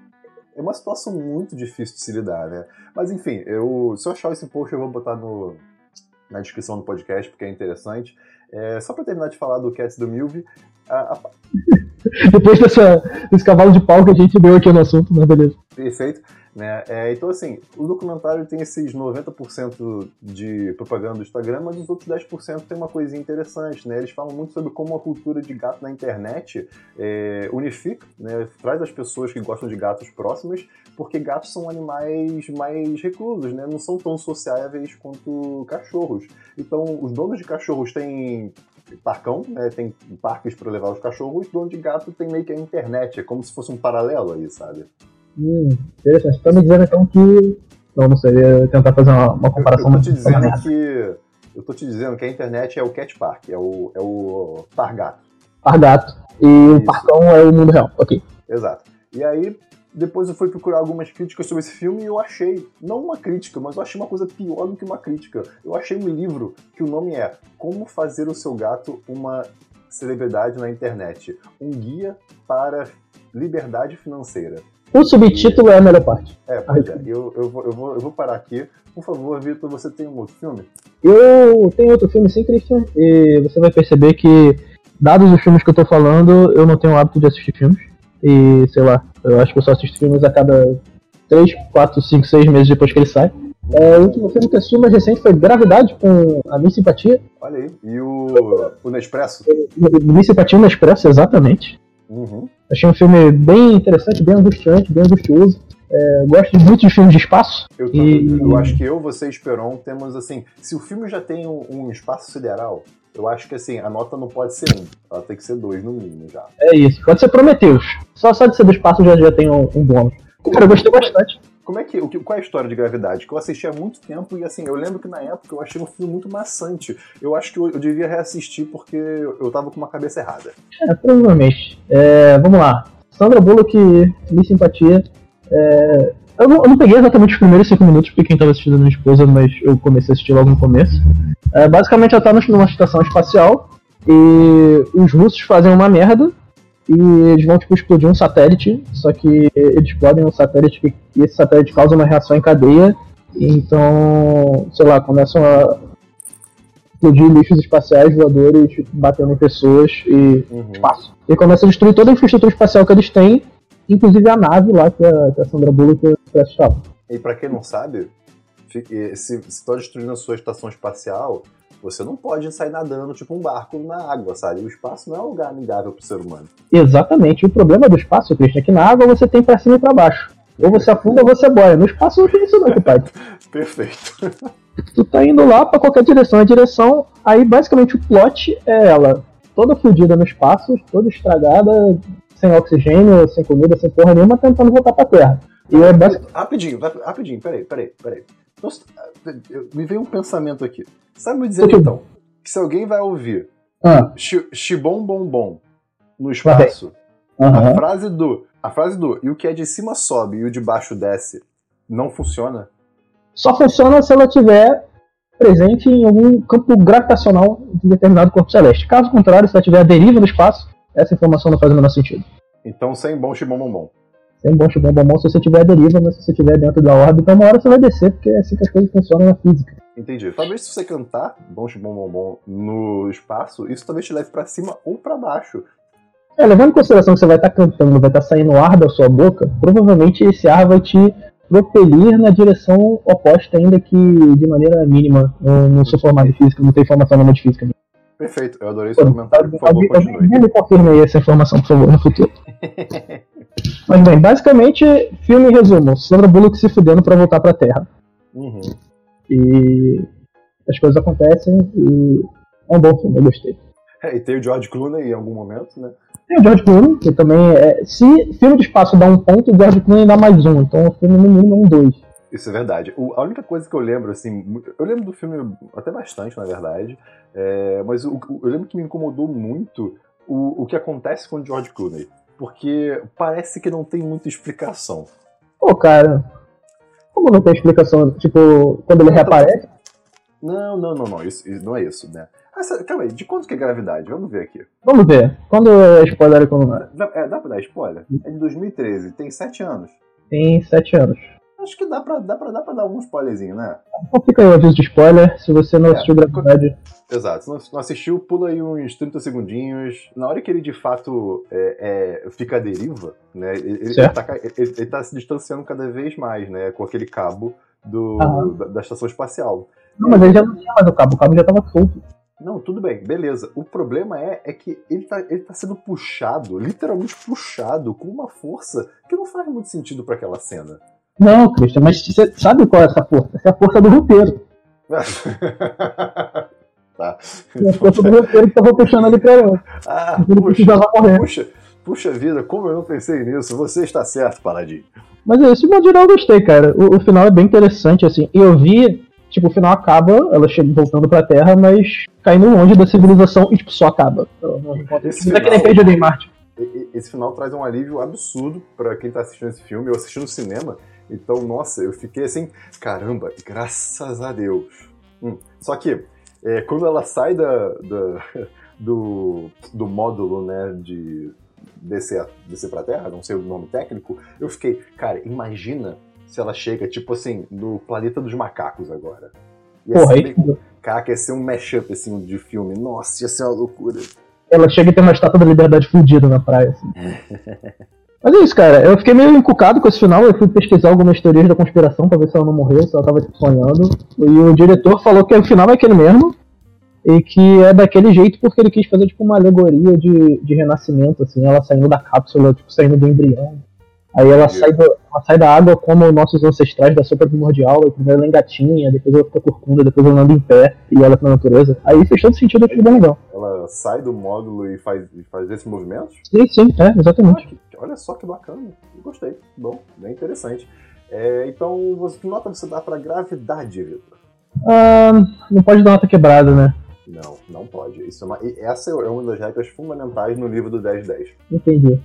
é uma situação muito difícil de se lidar, né? Mas enfim, eu, se eu achar esse post eu vou botar no, na descrição do podcast, porque é interessante. É, só para terminar de falar do Cats do Milve. A, a... Depois dessa, desse cavalo de pau que a gente deu aqui no assunto, mas beleza. Perfeito. Né? É, então, assim, o documentário tem esses 90% de propaganda do Instagram, mas os outros 10% tem uma coisinha interessante. Né? Eles falam muito sobre como a cultura de gato na internet é, unifica, né? traz as pessoas que gostam de gatos próximas, porque gatos são animais mais reclusos, né? não são tão sociáveis quanto cachorros. Então, os donos de cachorros têm parcão, né? tem parques para levar os cachorros, dono de gato tem meio que a internet, é como se fosse um paralelo aí, sabe? Hum, interessante. Você tá me dizendo então que. Não, não sei, tentar fazer uma, uma comparação. Eu, eu tô te dizendo que. Eu tô te dizendo que a internet é o cat park, é o, é o pargato. Pargato. E Isso. o parcão é o mundo real, ok. Exato. E aí, depois eu fui procurar algumas críticas sobre esse filme e eu achei, não uma crítica, mas eu achei uma coisa pior do que uma crítica. Eu achei um livro que o nome é Como Fazer o Seu Gato uma Celebridade na Internet. Um guia para liberdade financeira. O subtítulo é a melhor parte. É, pois é. Eu, eu, vou, eu, vou, eu vou parar aqui. Por favor, Vitor, você tem um outro filme? Eu tenho outro filme sim, Christian. E você vai perceber que, dados os filmes que eu tô falando, eu não tenho o hábito de assistir filmes. E, sei lá, eu acho que eu só assisto filmes a cada 3, 4, 5, 6 meses depois que ele sai. É, o último filme que assisti mais recente foi Gravidade, com a Miss Simpatia. Olha aí. E o, o Nespresso? Miss Simpatia no Expresso, exatamente. Uhum. Achei um filme bem interessante, bem angustiante, bem angustioso. É, gosto muito de filmes de espaço. Eu, E- eu acho que eu, você e Esperon temos assim. Se o filme já tem um, um espaço sideral, eu acho que assim, a nota não pode ser um. Ela tem que ser dois no mínimo já. É isso. Pode ser Prometheus. Só, só de ser do espaço já, já tem um, um bônus. Cara, eu gostei bastante. Como é que. O que qual é a história de gravidade? Que eu assisti há muito tempo e assim, eu lembro que na época eu achei um filme muito maçante. Eu acho que eu, eu devia reassistir porque eu, tava com uma cabeça errada. É, provavelmente. É, vamos lá. Sandra Bullock, Miss Simpatia. É, eu, não, eu não peguei exatamente os primeiros cinco minutos, porque quem tava assistindo a minha esposa, mas eu comecei a assistir logo no começo. É, basicamente, ela tá numa estação espacial e os russos fazem uma merda e eles vão tipo, explodir um satélite, só que eles explodem um satélite que- e esse satélite causa uma reação em cadeia. Então, sei lá, começam a explodir lixos espaciais voadores batendo em pessoas e Uhum. espaço. E começa a destruir toda a infraestrutura espacial que eles têm, inclusive a nave lá que a, que a Sandra Bullock estava. E pra quem não sabe, se você tá destruindo a sua estação espacial, você não pode sair nadando tipo um barco na água, sabe? O espaço não é um lugar amigável pro ser humano. Exatamente. O problema do espaço, Christian, é que na água você tem pra cima e pra baixo. Ou você afunda ou você boia. No espaço não tem isso não, compadre. Perfeito. Tu tá indo lá pra qualquer direção. A direção, aí basicamente o plot é ela toda fodida no espaço, toda estragada, sem oxigênio, sem comida, sem porra nenhuma, tentando voltar pra Terra. E é. Rapidinho, rapidinho, peraí, peraí, peraí. Nossa, me veio um pensamento aqui. Sabe me dizer então que se alguém vai ouvir Ah, Shibom Bom Bom no espaço, a aham. frase do. A frase do e o que é de cima sobe e o de baixo desce não funciona? Só funciona se ela tiver presente em algum campo gravitacional de determinado corpo celeste. Caso contrário, se ela tiver a deriva do espaço, essa informação não faz o menor sentido. Então sem bom Shibom Bom Bom. Tem bom bom bom se você tiver a deriva, mas se você tiver dentro da órbita, uma hora você vai descer, porque é assim que as coisas funcionam na física. Entendi. Talvez se você cantar bom Shibom Bom Bom no espaço, isso talvez te leve pra cima ou pra baixo. É, levando em consideração que você vai estar cantando, vai estar saindo ar da sua boca, provavelmente esse ar vai te propelir na direção oposta, ainda que de maneira mínima. Eu não sou formado em física, não tenho informação nenhuma de física. Perfeito, eu adorei seu comentário. Por favor, continue. me confirme essa informação, por favor, no futuro. Mas bem, basicamente, filme em resumo: Sandra Bullock se fudendo pra voltar pra Terra. Uhum. E as coisas acontecem e é um bom filme, eu gostei. É, e tem o George Clooney em algum momento, né? Tem o George Clooney, que também é. Se filme de espaço dá um ponto, o George Clooney dá mais um. Então o filme no mínimo é um dois. Isso é verdade. O- a única coisa que eu lembro, assim, eu lembro do filme até bastante, na verdade, é, mas o- o- eu lembro que me incomodou muito o, o que acontece com o George Clooney. Porque parece que não tem muita explicação. Pô, cara. Como não tem explicação? Tipo, quando ele Não, reaparece. Não, não, não, não, isso, isso não é isso, né? Ah, sa- calma aí, de quanto que é gravidade? Vamos ver aqui. Vamos ver. Quando é spoiler e quando não é? Dá, é, dá pra dar spoiler? É de 2013, tem 7 anos. Tem sete anos. Acho que dá pra, dá pra, dá pra dar um spoilerzinho, né? Então fica aí o aviso de spoiler. Se você não É. assistiu Gravidade, Exato. Se não, assistiu, pula aí uns 30 segundinhos. Na hora que ele de fato é, é, fica à deriva, né? Ele, ele, tá, ele- ele tá se distanciando cada vez mais, né? Com aquele cabo do, da, da estação espacial. Não, mas ele já não tinha mais o cabo, o cabo já tava solto. Não, tudo bem, beleza. O problema é, é que ele tá, ele tá sendo puxado, literalmente puxado, com uma força que não faz muito sentido pra aquela cena. Não, Christian, mas você sabe qual é essa força? Essa é a força do roteiro. tá. É a força do roteiro que tava puxando ele pra ele. Ah, Ele puxa, puxa, puxa vida, como eu não pensei nisso. Você está certo, Paladino. Mas é isso, de modo geral eu gostei, cara. O, o final é bem interessante, assim. E eu vi, tipo, o final acaba, ela chega voltando pra Terra, mas caindo longe da civilização e, tipo, só acaba. Ela não encontra- Esse Não é que nem final- Cage em Marte. E- e- Esse final traz um alívio absurdo pra quem tá assistindo esse filme. Eu assisti no cinema, então, nossa, eu fiquei assim, caramba, graças a Deus. Hum, Só que, é, quando ela sai da, da- do, do módulo, né, de descer, descer pra Terra, não sei o nome técnico, eu fiquei, cara, imagina se ela chega, tipo assim, no planeta dos macacos agora. Ia Porra, ser aí, bem- Caraca, ia ser um mashup, assim, de filme. Nossa, ia ser uma loucura. ela chega e tem uma estátua da liberdade fudida na praia, assim. Mas é isso, cara. Eu fiquei meio encucado com esse final. Eu fui pesquisar algumas teorias da conspiração pra ver se ela não morreu, se ela tava tipo, sonhando. E o diretor falou que o final é aquele mesmo. E que é daquele jeito porque ele quis fazer tipo uma alegoria de, de renascimento, assim, ela saindo da cápsula, tipo, saindo do embrião. Aí ela sai, do, ela sai da água como nossos ancestrais da sopa primordial, e primeiro ela engatinha, depois ela fica corcunda, depois ela anda em pé e olha pra natureza. Aí fez todo sentido, achei bem legal. Ela sai do módulo e faz, e faz esses movimentos? Sim, sim, é, exatamente. Olha só que bacana, gostei. Bom, bem interessante. É, então, você, que nota você dá pra gravidade, Vitor? Ah, não pode dar nota quebrada, né? Não, não pode. Isso é uma, essa é uma das regras fundamentais no livro do 1010. Entendi.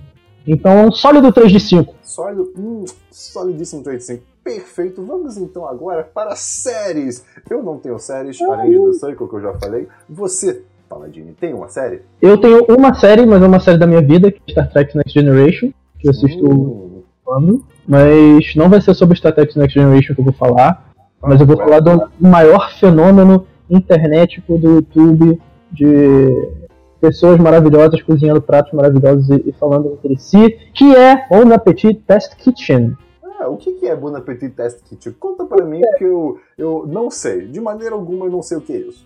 Então, sólido 3 de 5. Sólido, hum, solidíssimo 3 de 5. Perfeito. Vamos então agora para séries. Eu não tenho séries, além de The Circle, que eu já falei. Você, Paladini, tem uma série? Eu tenho uma série, mas é uma série da minha vida, que é Star Trek Next Generation, que eu assisto Hum, quando. Mas não vai ser sobre Star Trek Next Generation que eu vou falar. Mas eu vou falar do maior fenômeno internetico do YouTube de pessoas maravilhosas cozinhando pratos maravilhosos e, e falando entre si, que é Bon Appetit Test Kitchen. Ah, o que é Bon Appetit Test Kit? Conta pra mim, que eu, eu não sei. De maneira alguma, eu não sei o que é isso.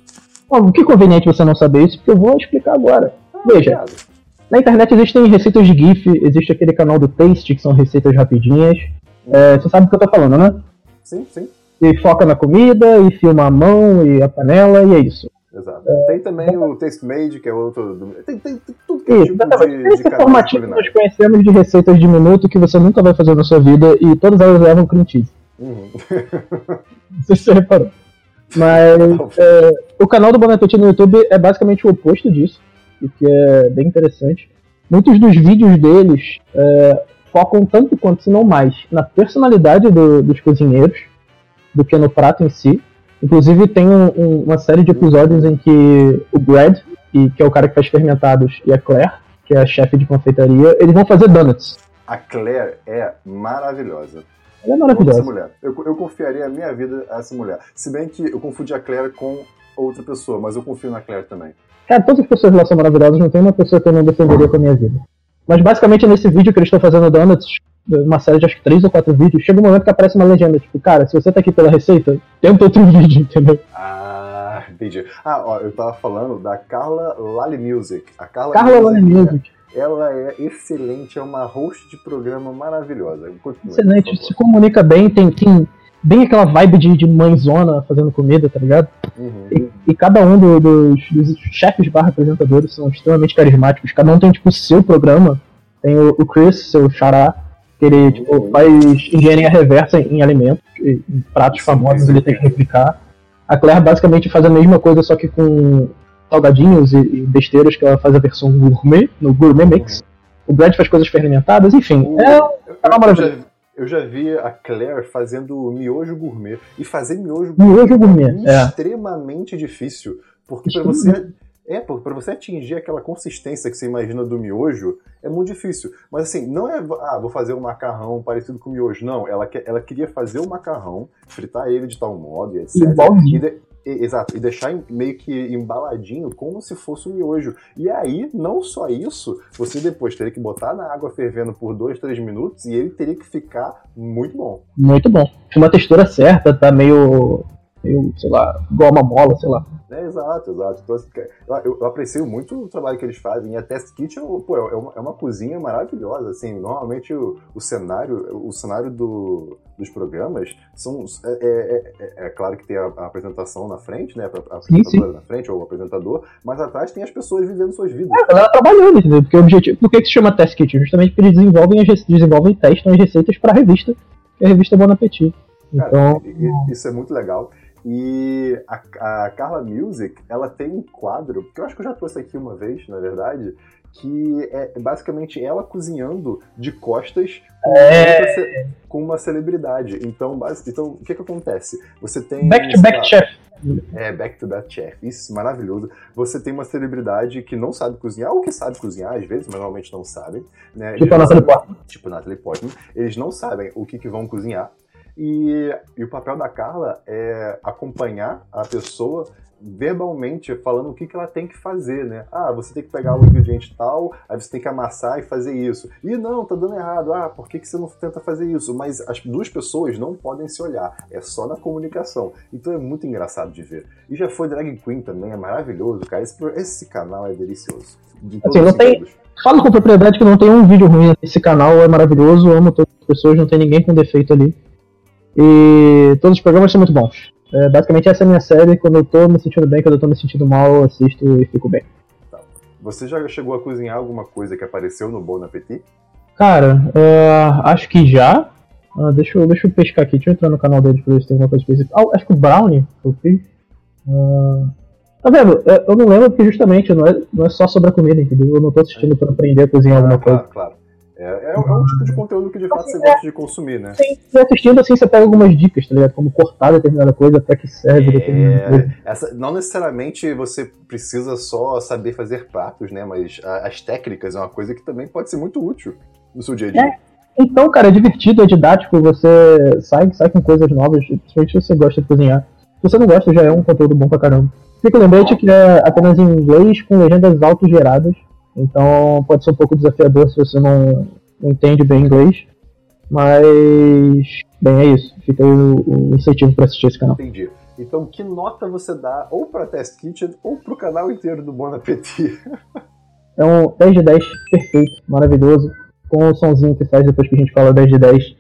Bom, que conveniente você não saber isso, porque eu vou explicar agora. Ah, Veja. obrigado. Na internet existem receitas de GIF, existe aquele canal do Taste, que são receitas rapidinhas. É, você sabe do que eu tô falando, né? Sim, sim. E foca na comida, e filma a mão e a panela, e é isso. Exato. Tem também o Taste Made, que é outro. Tem, tem, tem tudo que é Isso, tipo exatamente. de, de Esse que nós conhecemos de receitas de minuto que você nunca vai fazer na sua vida, e todas elas levam cream cheese. Uhum. Não sei se você reparou. Mas é, o canal do Bon Appetit no YouTube é basicamente o oposto disso, o que é bem interessante. Muitos dos vídeos deles é, focam tanto quanto, se não mais, na personalidade do- dos cozinheiros do que no prato em si. Inclusive tem um- um- uma série de episódios em que o Brad, e, que é o cara que faz fermentados, e a Claire, que é a chefe de confeitaria, eles vão fazer donuts. A Claire é maravilhosa. Ela é Essa maravilhosa. mulher. Eu, eu confiaria a minha vida a essa mulher. Se bem que eu confundi a Claire com outra pessoa, mas eu confio na Claire também. Cara, todas as pessoas lá são maravilhosas, não tem uma pessoa que eu não defenderia com a minha vida. Mas basicamente nesse vídeo que eles estão fazendo donuts, uma série de acho que três ou quatro vídeos, chega um momento que aparece uma legenda, tipo, cara, se você tá aqui pela receita, tenta outro vídeo, entendeu? Ah, entendi. Ah, ó, eu tava falando da Carla Lali Music. A Carla, Carla Lone Music, Ela é excelente, é uma host de programa maravilhosa. Continue, excelente, se comunica bem, tem, tem bem aquela vibe de, de mãezona fazendo comida, tá ligado? Uhum. E, e cada um do- dos, dos chefes barra apresentadores são extremamente carismáticos, cada um tem tipo o seu programa. Tem o, o Chris, seu xará, ele tipo, faz engenharia reversa em, alimentos, em pratos famosos ele tem que replicar. A Claire basicamente faz a mesma coisa, só que com salgadinhos e, e besteiras, que ela faz a versão gourmet, no Gourmet Mix. O Brad faz coisas fermentadas, enfim. O- É, eu, canal eu já, vi a Claire fazendo miojo gourmet. E fazer miojo gourmet, Miojo gourmet, é. extremamente difícil. Porque pra você. É, pô, pra você atingir aquela consistência que você imagina do miojo, é muito difícil. Mas assim, não é, ah, vou fazer um macarrão parecido com miojo. Não, ela, quer, ela queria fazer o macarrão, fritar ele de tal modo etc. E de- e- exato, e deixar meio que embaladinho como se fosse um miojo. E aí, não só isso, você depois teria que botar na água fervendo por 2, 3 minutos e ele teria que ficar muito bom. Muito bom. Com uma textura certa, tá meio. meio, sei lá, igual uma mola, sei lá. É, exato, exato. Então, assim, eu, eu- aprecio muito o trabalho que eles fazem. E a Test Kitchen pô, é, uma, é uma cozinha maravilhosa. Assim, normalmente o, o cenário, o cenário do- dos programas são. É, é- é- é claro que tem a, a apresentação na frente, né? A Sim, apresentadora na frente, ou o apresentador, mas atrás tem as pessoas vivendo suas vidas. A galera trabalhando, entendeu? Porque o objetivo. Por que, que se chama Test Kitchen? Justamente porque eles desenvolvem, as, desenvolvem e testam as receitas para a revista, que é a revista Bon Appetit. Cara, Então, isso é muito legal. E a, a Carla Music, ela tem um quadro, que eu acho que eu já trouxe aqui uma vez, na verdade, que é basicamente ela cozinhando de costas com, É. com uma celebridade. Então, então o que que acontece? Você tem... back to back lá, chef. é, Back to That Chef. Isso, maravilhoso. Você tem uma celebridade que não sabe cozinhar, ou que sabe cozinhar às vezes, mas normalmente não sabem. Né? Eles Tipo a Natalie Portman. Tipo Natalie Portman. Eles não sabem o que, que vão cozinhar. E, e o papel da Carla é acompanhar a pessoa verbalmente falando o que, que ela tem que fazer, né? Ah, você tem que pegar o ingrediente tal, aí você tem que amassar e fazer isso. E não, tá dando errado. Ah, por que, que você não tenta fazer isso? Mas as duas pessoas não podem se olhar. É só na comunicação. Então é muito engraçado de ver. E já foi Drag Queen também, é maravilhoso, cara. Esse, esse canal é delicioso. De assim, não tem, falo com propriedade que não tem um vídeo ruim nesse canal, é maravilhoso, amo todas as pessoas, não tem ninguém com defeito ali. E todos os programas são muito bons. É, basicamente essa é a minha série, quando eu tô me sentindo bem, quando eu tô me sentindo mal, eu assisto e fico bem. Você já chegou a cozinhar alguma coisa que apareceu no Bon Appetit? Cara, uh, acho que já. Uh, deixa, eu, deixa eu pescar aqui, deixa eu entrar no canal dele pra ver se tem alguma coisa específica. Ah, acho que o Brownie eu fiz. Uh, tá vendo? Eu não lembro porque justamente não é, não é só sobre a comida, entendeu? Eu não tô assistindo pra aprender a cozinhar alguma claro, coisa. Claro. É, é, é, um tipo de conteúdo que de fato você gosta de consumir, né? Sim, assistindo assim você pega algumas dicas, tá ligado? Como cortar determinada coisa, pra que serve é, determinada coisa. Essa, não necessariamente você precisa só saber fazer pratos, né? Mas a, as técnicas é uma coisa que também pode ser muito útil no seu dia a dia. É. Então, cara, é divertido, é didático, você sai, sai com coisas novas, principalmente se você gosta de cozinhar. Se você não gosta, já é um conteúdo bom pra caramba. Fica lembrete que é apenas em inglês com legendas autogeradas. Então pode ser um pouco desafiador se você não, não entende bem inglês. Mas, bem, é isso. Fica aí o, o incentivo para assistir esse canal. Entendi. Então, que nota você dá ou para Test Kitchen ou para o canal inteiro do Bon Appetit? É um 10 de 10 perfeito, maravilhoso, com o sonzinho que faz depois que a gente fala 10 de 10.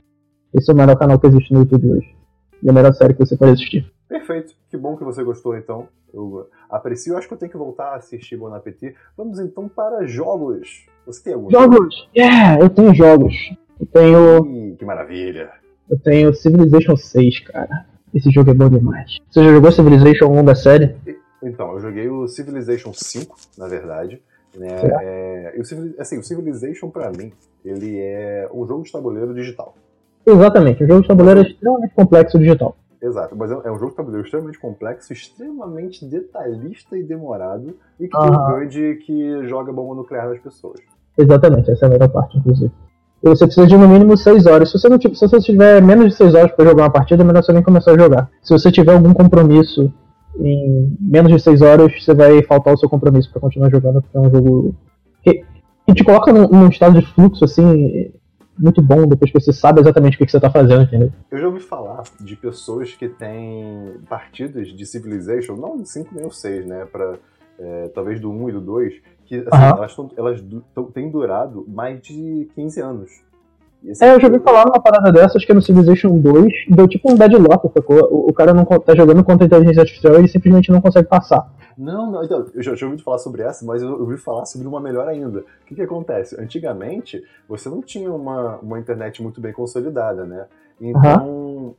Esse é o melhor canal que existe no YouTube hoje. E a melhor série que você pode assistir. Perfeito. Que bom que você gostou, então. Eu aprecio. Acho que eu tenho que voltar a assistir Bon Appetit. Vamos então para jogos. Você tem algum? Jogos! Yeah, eu tenho jogos. Eu tenho. Ih, que maravilha! Eu tenho Civilization 6, cara. Esse jogo é bom demais. Você já jogou Civilization 1 da série? Então, eu joguei o Civilization 5, na verdade. Né? É, o, assim, o Civilization, para mim, ele é um jogo de tabuleiro digital. Exatamente, o jogo de tabuleiro é extremamente complexo digital. Exato, mas é, é um jogo de tabuleiro extremamente complexo, extremamente detalhista e demorado, e que tem um grande que joga bomba nuclear nas pessoas. Exatamente, essa é a melhor parte, inclusive. E você precisa de no mínimo 6 horas. Se você, não, se você tiver menos de 6 horas para jogar uma partida, é melhor você nem começar a jogar. Se você tiver algum compromisso em menos de 6 horas, você vai faltar o seu compromisso para continuar jogando, porque é um jogo que, que te coloca num, num estado de fluxo assim muito bom depois que você sabe exatamente o que, que você tá fazendo, entendeu? Eu já ouvi falar de pessoas que têm partidas de Civilization, não do 5 nem o 6, né? Pra, é, talvez do 1 e do 2, que assim, uhum. elas, tão, elas têm durado mais de 15 anos. É, eu já ouvi falar numa parada dessa, acho que é no Civilization 2, deu tipo um deadlock, sacou? O, o cara não tá jogando contra a inteligência artificial e ele simplesmente não consegue passar. Não, não, então, eu já tinha ouvido falar sobre essa, mas eu ouvi falar sobre uma melhor ainda. O que, que acontece? Antigamente, você não tinha uma, uma internet muito bem consolidada, né? Então, uhum.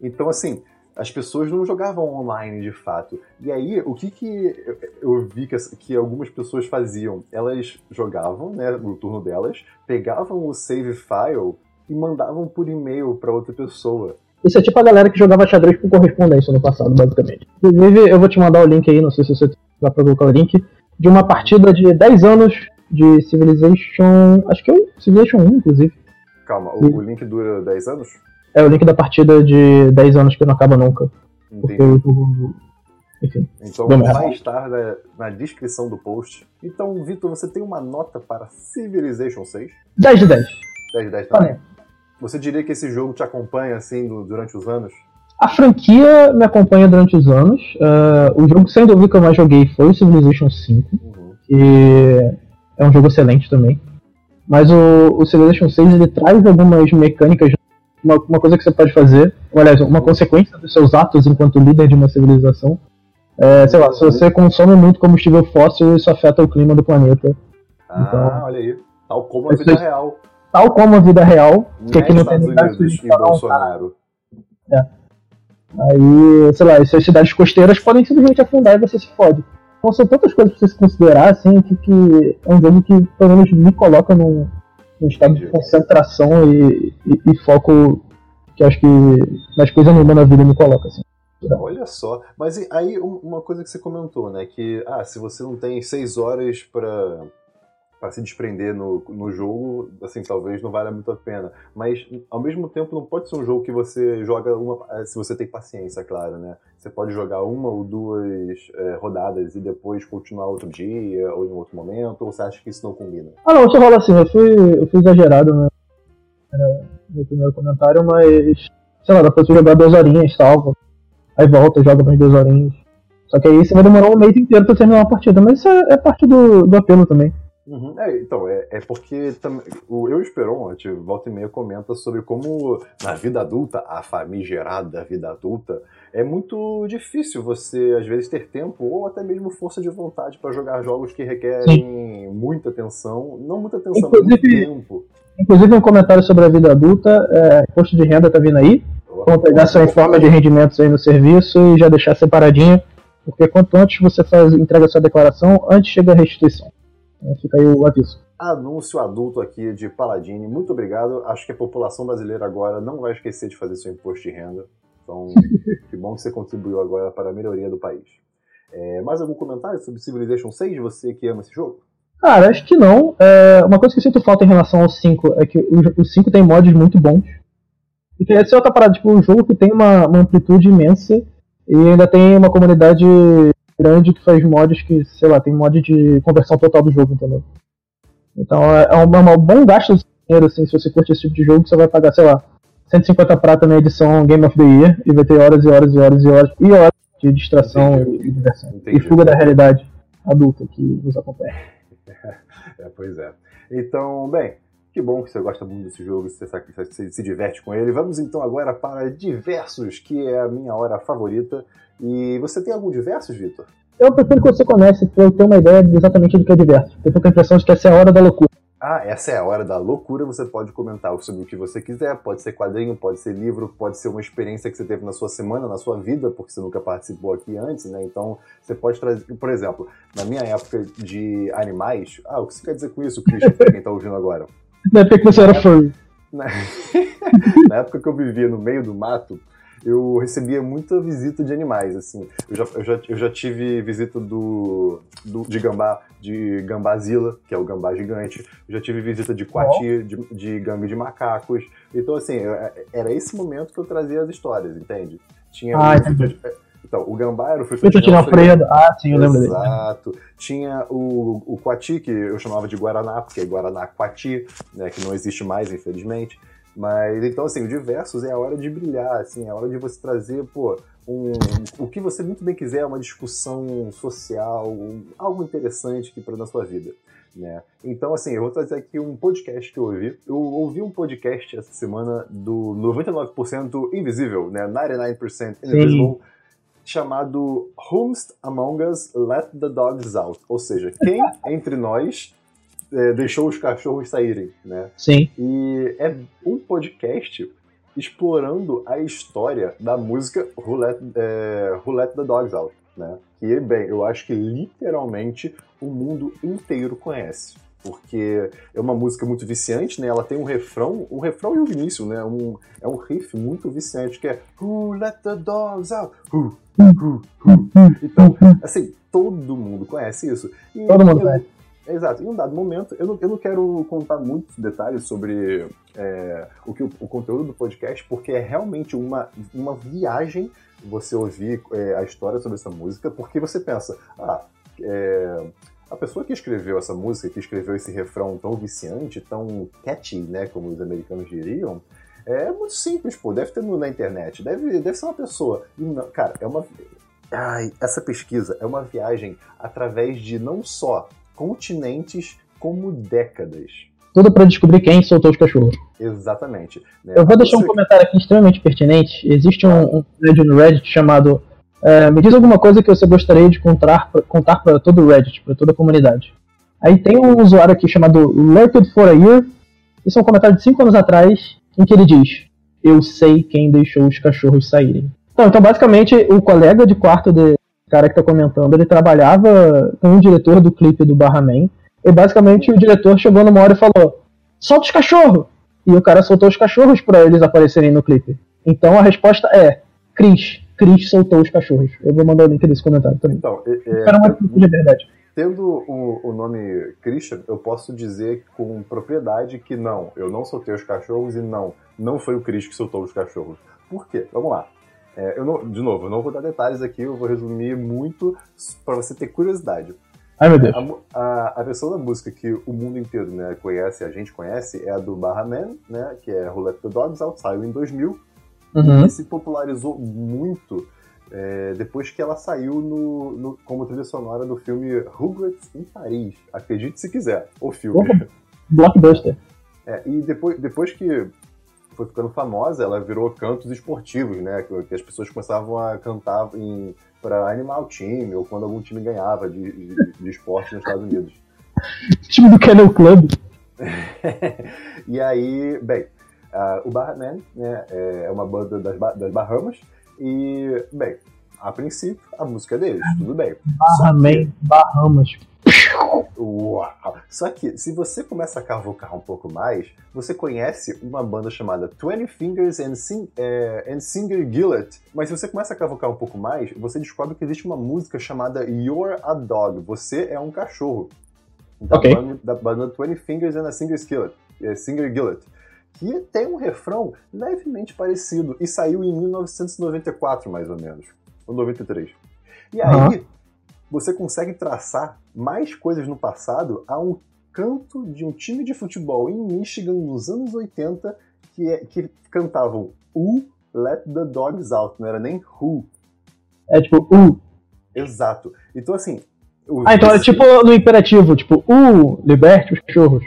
então, assim, as pessoas não jogavam online de fato. E aí, o que, que eu vi que, que algumas pessoas faziam? Elas jogavam, né, no turno delas, pegavam o save file e mandavam por e-mail para outra pessoa. Isso é tipo a galera que jogava xadrez por correspondência no passado, basicamente. Inclusive, eu vou te mandar o link aí, não sei se você vai pra colocar o link, de uma partida de 10 anos de Civilization. Acho que é o Civilization 1, inclusive. Calma, o, o, link dura 10 anos? É o link da partida de 10 anos que não acaba nunca. Entendi. Porque Enfim. Então vai estar na, na, descrição do post. Então, Vitor, você tem uma nota para Civilization 6? 10 de 10. 10 de 10 também. Valeu. Você diria que esse jogo te acompanha assim durante os anos? A franquia me acompanha durante os anos. Uh, o jogo, sem dúvida, que eu mais joguei foi o Civilization 5, uhum. que é um jogo excelente também. Mas o, o Civilization 6 ele traz algumas mecânicas, uma, uma coisa que você pode fazer, ou, aliás, uma uhum. consequência dos seus atos enquanto líder de uma civilização. É, sei lá, se você consome muito combustível fóssil, isso afeta o clima do planeta. Ah, então, olha aí. Tal como a vida real tal como a vida real, que aqui não tem e Bolsonaro. É. Aí, sei lá, essas cidades costeiras podem simplesmente afundar e você se fode. Então são tantas coisas pra você se considerar, assim, que, que é um jogo que pelo menos me coloca num, num estado de concentração e, e, e, foco que acho que nas coisas nenhuma na vida me coloca, assim. Olha só, mas aí uma coisa que você comentou, né, que ah, se você não tem seis horas para para se desprender no, no jogo, assim, talvez não valha muito a pena. Mas, ao mesmo tempo, não pode ser um jogo que você joga uma. Eh, se você tem paciência, claro, né? Você pode jogar uma ou duas é, rodadas e depois continuar outro dia ou em outro momento, ou você acha que isso não combina? Ah, não, você rola assim, eu fui, eu fui exagerado né? no primeiro comentário, mas. Sei lá, dá pra você jogar duas horinhas, salva. Aí volta, joga mais duas horinhas. Só que aí você vai demorar um mês inteiro pra terminar uma partida, mas isso é, é parte do, do apelo também. Uhum. É, então, é, é porque tam, o Eu Esperon, volta e meia, comenta sobre como na vida adulta, a famigerada vida adulta, é muito difícil você, às vezes, ter tempo ou até mesmo força de vontade para jogar jogos que requerem Sim. muita atenção. Não muita atenção, inclusive, mas muito tempo. Inclusive, um comentário sobre a vida adulta: é, imposto de renda tá vindo aí. Vamos pegar sua forma de rendimentos aí no serviço e já deixar separadinho, porque quanto antes você faz, entrega sua declaração, antes chega a restituição. Então fica aí o aviso. Anúncio adulto aqui de Paladini. Muito obrigado. Acho que a população brasileira agora não vai esquecer de fazer seu imposto de renda. Então, que bom que você contribuiu agora para a melhoria do país. É, mais algum comentário sobre Civilization 6, você que ama esse jogo? Cara, acho que não. É, uma coisa que eu sinto falta em relação ao 5 é que o, o 5 tem mods muito bons. E que essa é outra parada, tipo, um jogo que tem uma, uma amplitude imensa e ainda tem uma comunidade grande que faz mods que, sei lá, tem mod de conversão total do jogo, entendeu? Então é, é um, é um bom gasto de dinheiro, assim, se você curte esse tipo de jogo, você vai pagar, sei lá, 150 prata na edição Game of the Year e vai ter horas e horas e horas e horas e horas de distração Entendi. e diversão. Entendi. E fuga da realidade adulta que nos acompanha. É, pois é. Então, bem, que bom que você gosta muito desse jogo, que você se diverte com ele. Vamos então agora para Diversos, que é a minha hora favorita. E você tem algum Diversos, Vitor? Eu prefiro que você comece para eu ter uma ideia exatamente do que é Diversos. Eu tô com a impressão de que essa é a hora da loucura. Ah, essa é a hora da loucura. Você pode comentar sobre o que você quiser. Pode ser quadrinho, pode ser livro, pode ser uma experiência que você teve na sua semana, na sua vida, porque você nunca participou aqui antes, né? Então, você pode trazer. Por exemplo, na minha época de animais. Ah, o que você quer dizer com isso, Christian, pra quem tá ouvindo agora? Na época que você era furry. Na... na época que eu vivia no meio do mato, eu recebia muita visita de animais, assim. Eu já, eu já, eu já tive visita do, do, de gambá, de gambazila, que é o gambá gigante. Eu já tive visita de quati, de, de gangue de macacos. Então, assim, era esse momento que eu trazia as histórias, entende? Tinha ah, de, então, o gambá era o Fruta de Alfredo. Ah, sim, eu lembro dele. Exato. Tinha o, o Quati, que eu chamava de Guaraná, porque é Guaraná Quati, né, que não existe mais, infelizmente. Mas então, assim, o diversos é a hora de brilhar, assim, é a hora de você trazer, pô, um, o que você muito bem quiser, uma discussão social, um, algo interessante que para na sua vida. Né? Então, assim, eu vou trazer aqui um podcast que eu ouvi. Eu ouvi um podcast essa semana do 99% Invisível, né? 99% Invisible, Sim. Chamado Whomst Among Us Let the Dogs Out. Ou seja, quem entre nós é, deixou os cachorros saírem, né? Sim. E é um podcast explorando a história da música Who Let, é, Who Let the Dogs Out, né? Que, bem, eu acho que literalmente o mundo inteiro conhece. Porque é uma música muito viciante, né? Ela tem um refrão, um refrão e o um início, né? Um, é um riff muito viciante, que é Who let the dogs out? Who, who, who. Então, assim, todo mundo conhece isso. E todo mundo conhece Exato. Em um dado momento, eu não, eu não quero contar muitos detalhes sobre é, o, que, o, o, conteúdo do podcast, porque é realmente uma, uma viagem você ouvir é, a história sobre essa música, porque você pensa, ah, é, a pessoa que escreveu essa música, que escreveu esse refrão tão viciante, tão catchy, né, como os americanos diriam, é muito simples, pô, deve ter na internet, deve, deve ser uma pessoa. Não, cara, é uma. Ai, essa pesquisa é uma viagem através de não só continentes como décadas. Tudo para descobrir quem soltou os cachorros. Exatamente. Né? Eu vou deixar um comentário aqui extremamente pertinente. Existe um, um no Reddit chamado é, Me diz alguma coisa que você gostaria de contar, contar para todo o Reddit, para toda a comunidade. Aí tem um usuário aqui chamado Lurked for a Year. Isso é um comentário de 5 anos atrás, em que ele diz: Eu sei quem deixou os cachorros saírem. Então, então basicamente, o colega de quarto de, cara que tá comentando, ele trabalhava com o diretor do clipe do Barraman. E basicamente o diretor chegou numa hora e falou: solta os cachorros! E o cara soltou os cachorros para eles aparecerem no clipe. Então a resposta é: Chris. Chris soltou os cachorros. Eu vou mandar o link desse comentário também. Então, é, é, uma de verdade. tendo o, o nome Christian, eu posso dizer com propriedade que não, eu não soltei os cachorros e não, não foi o Chris que soltou os cachorros. Por quê? Vamos lá. É, eu não, de novo, eu não vou dar detalhes aqui, eu vou resumir muito para você ter curiosidade. Ai, meu Deus. A, a, a, versão da música que o mundo inteiro né, conhece, a gente conhece, é a do Barra Man, né, que é Roulette the Dogs Out, saiu em 2000. Uhum. Se popularizou muito é, depois que ela saiu no, no, como trilha sonora do filme Rugrats em Paris. Acredite se quiser, o filme. Blockbuster. É, e depois, depois que foi ficando famosa, ela virou cantos esportivos, né? Que, que as pessoas começavam a cantar para animar o time, ou quando algum time ganhava de, de, de esporte nos Estados Unidos. time do Kennel Club. e aí, bem, uh, o Barman né, é uma banda das, das Bahamas, e, bem, a princípio, a música é deles, tudo bem. Barman, Bahamas. Uau! Só que, se você começa a cavucar um pouco mais, você conhece uma banda chamada Twenty Fingers and, Sing, é, and Singer Gillett. Mas se você começa a cavucar um pouco mais, você descobre que existe uma música chamada You're a Dog. Você é um cachorro. Da, okay. banda, da banda Twenty Fingers and a Singer Skillet, é, Singer Gillett. Que tem um refrão levemente parecido e saiu em 1994, mais ou menos. Ou 93. E aí, uhum você consegue traçar mais coisas no passado a um canto de um time de futebol em Michigan nos anos 80 que, é, que cantavam U Let the Dogs Out, não era nem Who. É tipo U. Exato. Então assim. Ah, então é tipo no imperativo, tipo U, liberte os cachorros.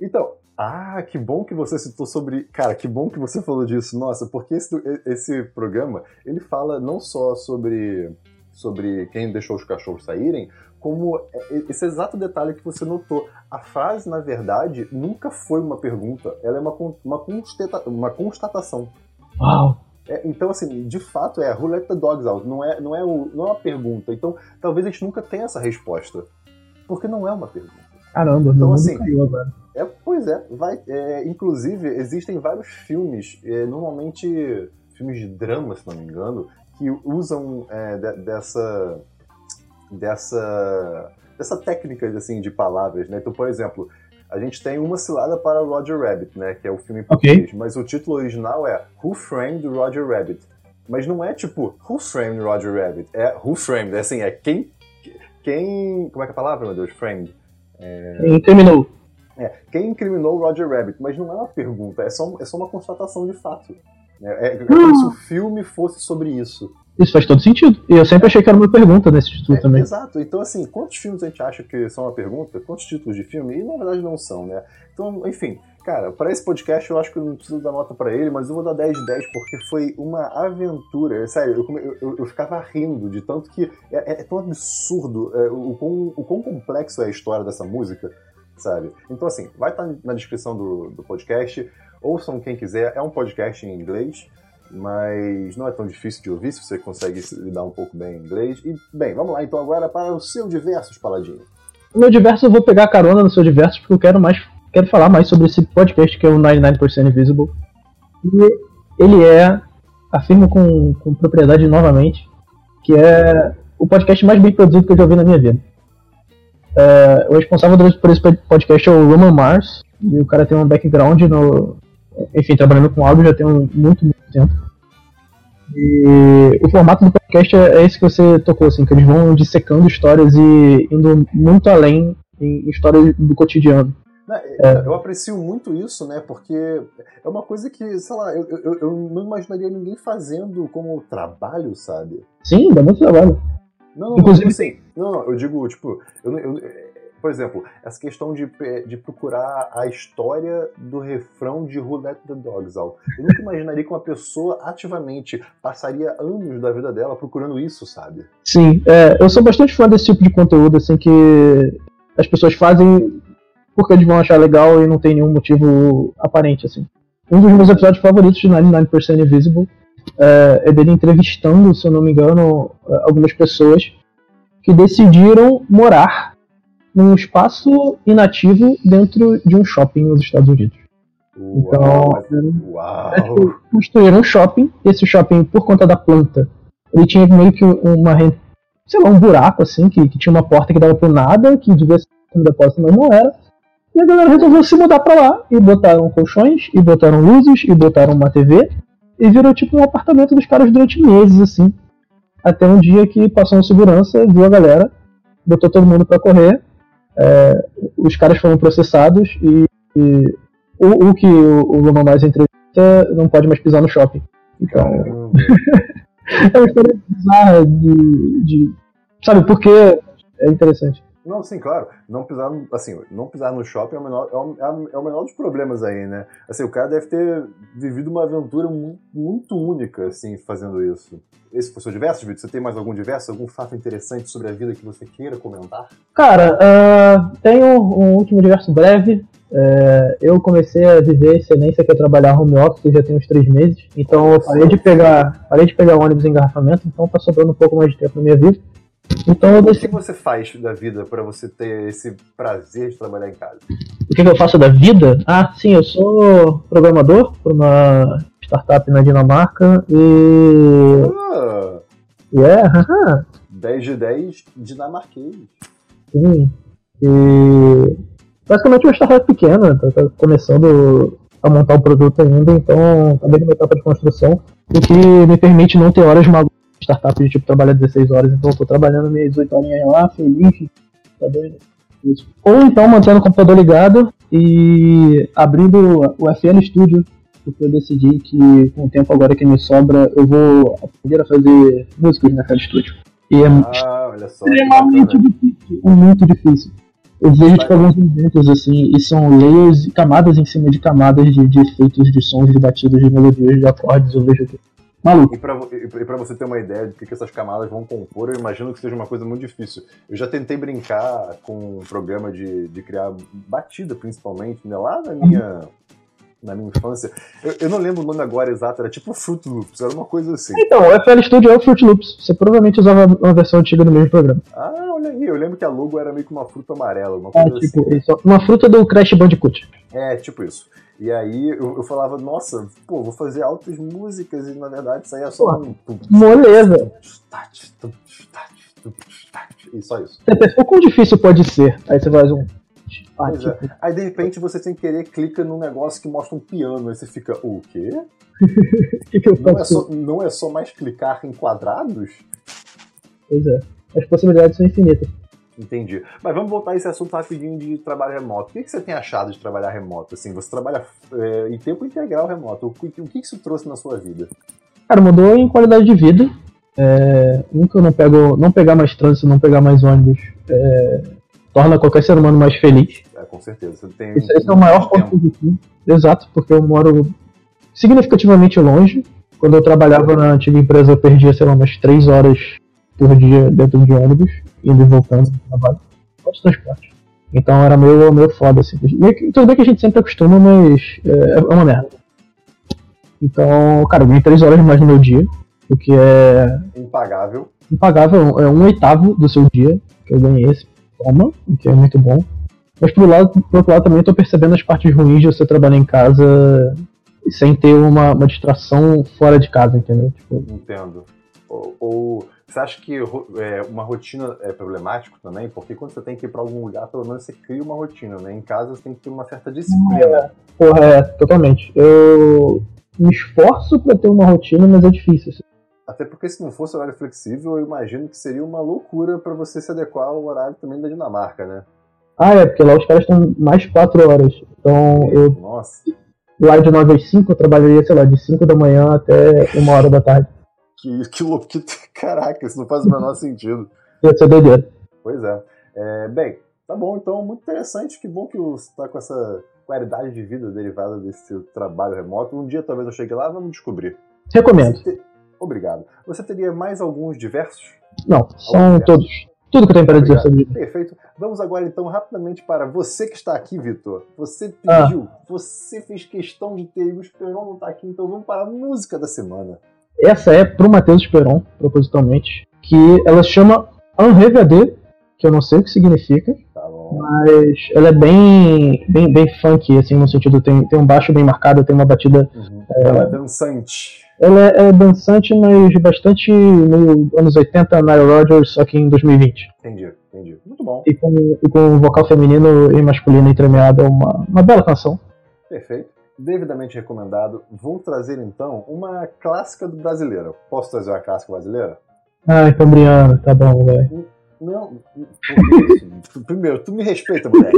Então, ah, que bom que você citou sobre. Cara, que bom que você falou disso. Nossa, porque esse, esse programa ele fala não só sobre sobre quem deixou os cachorros saírem, como esse exato detalhe que você notou. A frase, na verdade, nunca foi uma pergunta, ela é uma, uma, constata, uma constatação. Uau! É, então, assim, de fato é Who let the dogs out, não é, não, é o, não é uma pergunta. Então, talvez a gente nunca tenha essa resposta. Porque não é uma pergunta. Caramba, então, assim, caiu agora. É, pois é, vai, é, inclusive existem vários filmes, é, normalmente filmes de drama, se não me engano, que usam é, de, dessa, dessa, dessa técnica assim, de palavras. Né? Então, por exemplo, a gente tem uma cilada para Roger Rabbit, né? que é o filme em português, okay. mas o título original é Who Framed Roger Rabbit? Mas não é tipo Who Framed Roger Rabbit? É Who Framed, é assim, é quem. Quem. Como é que é a palavra, meu Deus? Framed. É... Incriminou. É, quem incriminou Roger Rabbit? Mas não é uma pergunta, é só, é só uma constatação de fato. É, é, como se o filme fosse sobre isso. Isso faz todo sentido. E eu sempre achei que era uma pergunta nesse título é, também. Exato. Então, assim, quantos filmes a gente acha que são uma pergunta? Quantos títulos de filme? E na verdade não são, né? Então, enfim, cara, para esse podcast eu acho que eu não preciso dar nota para ele, mas eu vou dar 10 de 10 porque foi uma aventura. É sério, eu, eu, eu, ficava rindo de tanto que é, é, é tão absurdo é, o, quão, o quão complexo é a história dessa música, sabe? Então, assim, vai estar tá na descrição do, do podcast. Ouçam quem quiser, é um podcast em inglês, mas não é tão difícil de ouvir se você consegue lidar um pouco bem em inglês. E, bem, vamos lá então agora para o seu Diversos, Paladinho. O meu Diverso eu vou pegar carona no seu Diversos porque eu quero mais quero falar mais sobre esse podcast que é o 99% Invisible. E ele é, afirmo com, com propriedade novamente, que é o podcast mais bem produzido que eu já ouvi na minha vida. É, o responsável por esse podcast é o Roman Mars, e o cara tem um background no, enfim, trabalhando com áudio já tem muito, muito tempo. E o formato do podcast é, é esse que você tocou, assim, que eles vão dissecando histórias e indo muito além em histórias do cotidiano. É, eu aprecio muito isso, né? Porque é uma coisa que, sei lá, eu, eu, eu não imaginaria ninguém fazendo como trabalho, sabe? Sim, dá muito trabalho. Não, não, Inclusive, assim, não, não, eu digo, tipo, eu, eu, por exemplo, essa questão de, de procurar a história do refrão de Who Let the Dogs Out. Eu nunca imaginaria que uma pessoa ativamente passaria anos da vida dela procurando isso, sabe? Sim, é, eu sou bastante fã desse tipo de conteúdo, assim, que as pessoas fazem porque eles vão achar legal e não tem nenhum motivo aparente, assim. Um dos meus episódios favoritos de 99% Invisible é, é dele entrevistando, se eu não me engano, algumas pessoas que decidiram morar num espaço inativo dentro de um shopping nos Estados Unidos. Uau, então, uau. construíram um shopping. Esse shopping, por conta da planta, ele tinha meio que uma sei lá, um buraco, assim, que, que tinha uma porta que dava pro nada, que devia ser um depósito, mas não era. E a galera resolveu se mudar pra lá, e botaram colchões, e botaram luzes, e botaram uma TV, e virou tipo um apartamento dos caras durante meses, assim. Até um dia que passou um segurança, viu a galera, botou todo mundo pra correr, é, os caras foram processados e, e o, o, que o, o Luma mais entrevista não pode mais pisar no shopping. Então. é uma história bizarra de, de. Sabe, porque é interessante. Não, sim, claro. Não pisar, no, assim, não pisar no shopping é o, menor, é, o, é o menor dos problemas aí, né? Assim, o cara deve ter vivido uma aventura muito, única, assim, fazendo isso. Esse foi o seu diverso, Vitor? Você tem mais algum diverso? Algum fato interessante sobre a vida que você queira comentar? Cara, uh, tenho um último diverso breve. Uh, eu comecei a viver excelência que é trabalhar home office já tem uns três meses. Então eu parei de pegar, parei de pegar ônibus em engarrafamento, então tá sobrando um pouco mais de tempo na minha vida. Então, o que você faz da vida para você ter esse prazer de trabalhar em casa? O que, eu faço da vida? Ah, sim, eu sou programador por uma startup na Dinamarca e. Ah! Yeah, haha. 10 de 10 dinamarquês. Sim. E. Basicamente uma startup pequena, tá, tá começando a montar o produto ainda, então tá bem numa etapa de construção, o que me permite não ter horas malucas startup de tipo trabalhar 16 horas, então eu tô trabalhando minhas 8 horinhas lá, feliz, tá doido. Isso. Ou então mantendo o computador ligado e abrindo o FL Studio, porque eu decidi que com o tempo agora que me sobra, eu vou aprender a fazer músicas na FL Studio. E é ah, extremamente difícil, muito difícil. Eu vejo tipo, alguns eventos assim, e são layers, camadas em cima de camadas de, de efeitos, de sons, de batidas, de melodias, de acordes. Eu vejo que Maluco. E pra, pra você ter uma ideia de que, que essas camadas vão compor, eu imagino que seja uma coisa muito difícil. Eu já tentei brincar com um programa de, de criar batida, principalmente, né? lá na minha, na minha infância. Eu, eu, não lembro o nome agora exato, era tipo Fruit Loops, era uma coisa assim. Então, o FL Studio é o Fruit Loops. Você provavelmente usava uma versão antiga do mesmo programa. Ah, olha aí, eu lembro que a logo era meio que uma fruta amarela, uma é, coisa é, tipo, assim. Isso, uma fruta do Crash Bandicoot. É, tipo isso. E aí eu, eu, falava, nossa, pô, vou fazer altas músicas e na verdade saía só um. Moleza! E só isso. Você pensou quão difícil pode ser? Aí você faz um. Pois é. Aí de repente você sem querer clica num negócio que mostra um piano, aí você fica, o quê? que que não, é só, não é só mais clicar em quadrados? Pois é. As possibilidades são infinitas. Entendi. Mas vamos voltar a esse assunto rapidinho de trabalho remoto. O que, que você tem achado de trabalhar remoto? Assim, você trabalha é, em tempo integral remoto. O que, o que isso trouxe na sua vida? Cara, mudou em qualidade de vida. É, nunca não pego, não pegar mais trânsito, não pegar mais ônibus, é, torna qualquer ser humano mais feliz. É, com certeza. Você tem esse, esse é o maior ponto positivo. Exato, porque eu moro significativamente longe. Quando eu trabalhava na antiga empresa, eu perdia, sei lá, umas três horas por dia dentro de ônibus indo e voltando do trabalho. Transporte. Então era meio, meio foda, assim. Tudo bem que a gente sempre acostuma, mas é, é uma merda. Então, cara, eu ganhei 3 horas mais no meu dia, o que é. Impagável. Impagável, é um oitavo do seu dia que eu ganhei esse. Toma, o que é muito bom. Mas por, lado, por outro lado também eu tô percebendo as partes ruins de você trabalhar em casa sem ter uma, uma distração fora de casa, entendeu? Tipo... Entendo. Ou, ou você acha que é, uma rotina é problemático também? Porque quando você tem que ir para algum lugar, pelo menos você cria uma rotina, né? Em casa você tem que ter uma certa disciplina. É, porra, é, totalmente. Eu me esforço para ter uma rotina, mas é difícil. Assim. Até porque se não fosse horário flexível, eu imagino que seria uma loucura para você se adequar ao horário também da Dinamarca, né? Ah, é, porque lá os caras estão mais 4 horas. Então eu. Nossa. Lá de 9 às 5 eu trabalharia, sei lá, de 5 da manhã até 1 hora da tarde. Que, que louco, que, caraca, isso não faz o menor sentido. Ia ser doideira. Pois é. é. Bem, tá bom, então, muito interessante. Que bom que você tá com essa qualidade de vida derivada desse trabalho remoto. Um dia talvez eu chegue lá, vamos descobrir. Recomendo. Te... Obrigado. Você teria mais alguns diversos? Não, são todos. Tudo que eu tenho para dizer sobre isso. Perfeito. Vamos agora então rapidamente para você que está aqui, Vitor. Você pediu, ah. você fez questão de ter o Esperon não tá aqui, então vamos para a música da semana. Essa é pro Matheus Esperon, propositalmente, que ela se chama Unrevade, que eu não sei o que significa, tá mas ela é bem, bem, bem funk, assim, no sentido, tem, tem um baixo bem marcado, tem uma batida... Uhum. É, ela é dançante. Ela é, é dançante, mas bastante meio anos 80, Nile Rodgers, só que em 2020. Entendi, entendi. Muito bom. E com, e com vocal feminino e masculino entremeado, é uma, uma bela canção. Perfeito. Devidamente recomendado. Vou trazer então uma clássica do brasileiro. Posso trazer uma clássica brasileira? Ai, Cambriano, tá bom, velho. Não, primeiro, tu me respeita, moleque.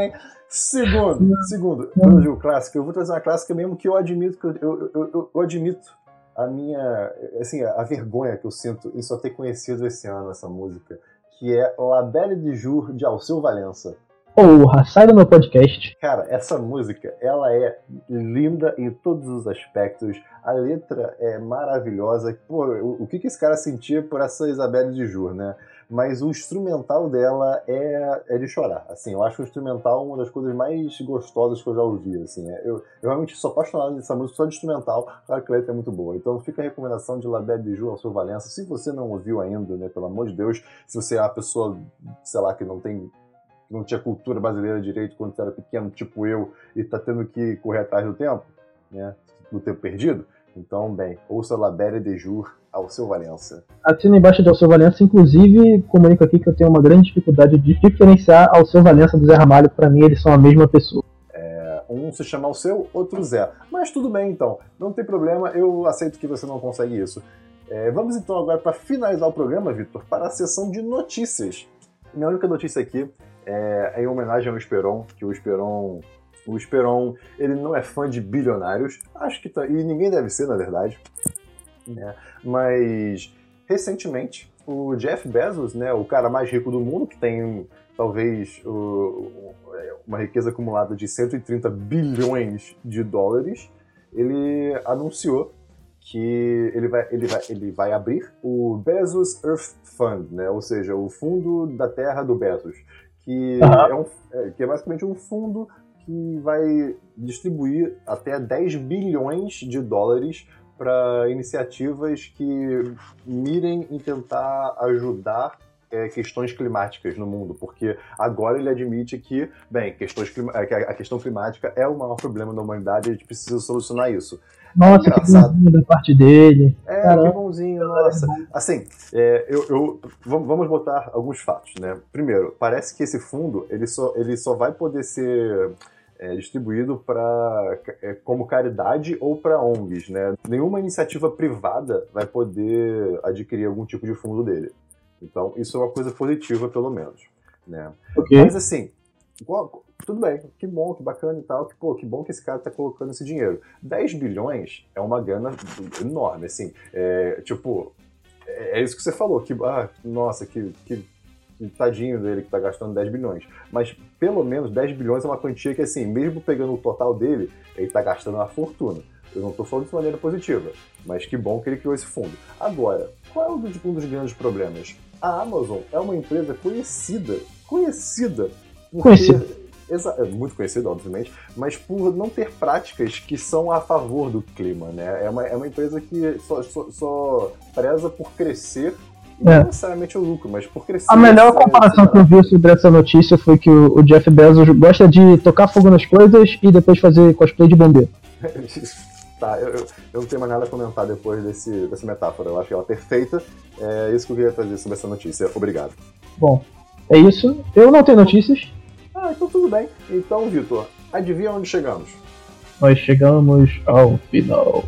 Hein? Segundo, segundo, eu digo clássica, eu vou trazer uma clássica mesmo que eu admito que eu, eu, eu, eu, admito a minha, assim, a vergonha que eu sinto em só ter conhecido esse ano essa música, que é La Belle de Jour de Alceu Valença. Porra, sai do meu podcast. Cara, essa música, ela é linda em todos os aspectos. A letra é maravilhosa. Pô, o, o que, que esse cara sentia por essa Isabelle de Jour, né? Mas o instrumental dela é, é de chorar. Assim, eu acho o instrumental uma das coisas mais gostosas que eu já ouvi. Assim, é, eu, eu realmente sou apaixonado nessa música só de instrumental. Claro que a letra é muito boa. Então fica a recomendação de La Belle Jour ao seu Valença. Se você não ouviu ainda, né, pelo amor de Deus, se você é uma pessoa, sei lá, que não tem não tinha cultura brasileira direito quando você era pequeno, tipo eu, e está tendo que correr atrás do tempo, né, do tempo perdido, então, bem, ouça La Belle de Jour Alceu Valença. Assina embaixo de Alceu Valença, inclusive comunico aqui que eu tenho uma grande dificuldade de diferenciar Alceu Valença do Zé Ramalho, para mim eles são a mesma pessoa. É, um se chama Alceu, outro Zé. Mas tudo bem então, não tem problema, eu aceito que você não consegue isso. É, vamos então agora para finalizar o programa, Vitor, para a sessão de notícias. Minha única notícia aqui é, é em homenagem ao Esperon, que o Esperon o Esperon, ele não é fã de bilionários, acho que tá, e ninguém deve ser, na verdade. Né? Mas recentemente o Jeff Bezos, né, o cara mais rico do mundo, que tem talvez uma riqueza acumulada de 130 bilhões de dólares, ele anunciou que ele vai, ele vai, ele vai abrir o Bezos Earth Fund, né, ou seja, o fundo da terra do Bezos, que, uhum. é, um, é, que é basicamente um fundo que vai distribuir até 10 bilhões de dólares para iniciativas que mirem em tentar ajudar é, questões climáticas no mundo, porque agora ele admite que, bem, questões é, que a questão climática é o maior problema da humanidade e a gente precisa solucionar isso. Nossa, é que da parte dele. É, Caramba. que bonzinho, nossa. Assim, é, eu, eu, vamos botar alguns fatos, né? Primeiro, parece que esse fundo, ele só, ele só vai poder ser é, distribuído para é, como caridade ou para ONGs, né? Nenhuma iniciativa privada vai poder adquirir algum tipo de fundo dele. Então, isso é uma coisa positiva, pelo menos, né? Okay. Mas assim, tudo bem, que bom, que bacana e tal, que, pô, que bom que esse cara tá colocando esse dinheiro. 10 bilhões é uma grana enorme, assim, é, tipo, é, é isso que você falou, que, ah, nossa, que, que tadinho dele que tá gastando 10 bilhões. Mas pelo menos 10 bilhões é uma quantia que, assim, mesmo pegando o total dele, ele tá gastando uma fortuna. Eu não tô falando de maneira positiva, mas que bom que ele criou esse fundo. Agora, qual é um dos, um dos grandes problemas? A Amazon é uma empresa conhecida, conhecida, conhecida. É muito conhecida, obviamente, mas por não ter práticas que são a favor do clima, né? É uma, é uma empresa que só, só, só preza por crescer não é. necessariamente o lucro, mas por crescer. A melhor comparação que eu vi sobre essa notícia foi que o, Jeff Bezos gosta de tocar fogo nas coisas e depois fazer cosplay de bombeiro. tá, eu, eu, não tenho mais nada a comentar depois desse, dessa metáfora. Eu acho ela perfeita. É isso que eu queria trazer sobre essa notícia. Obrigado. Bom, é isso. Eu não tenho notícias. Ah, então tudo bem. Então, Vitor, adivinha onde chegamos? Nós chegamos ao final.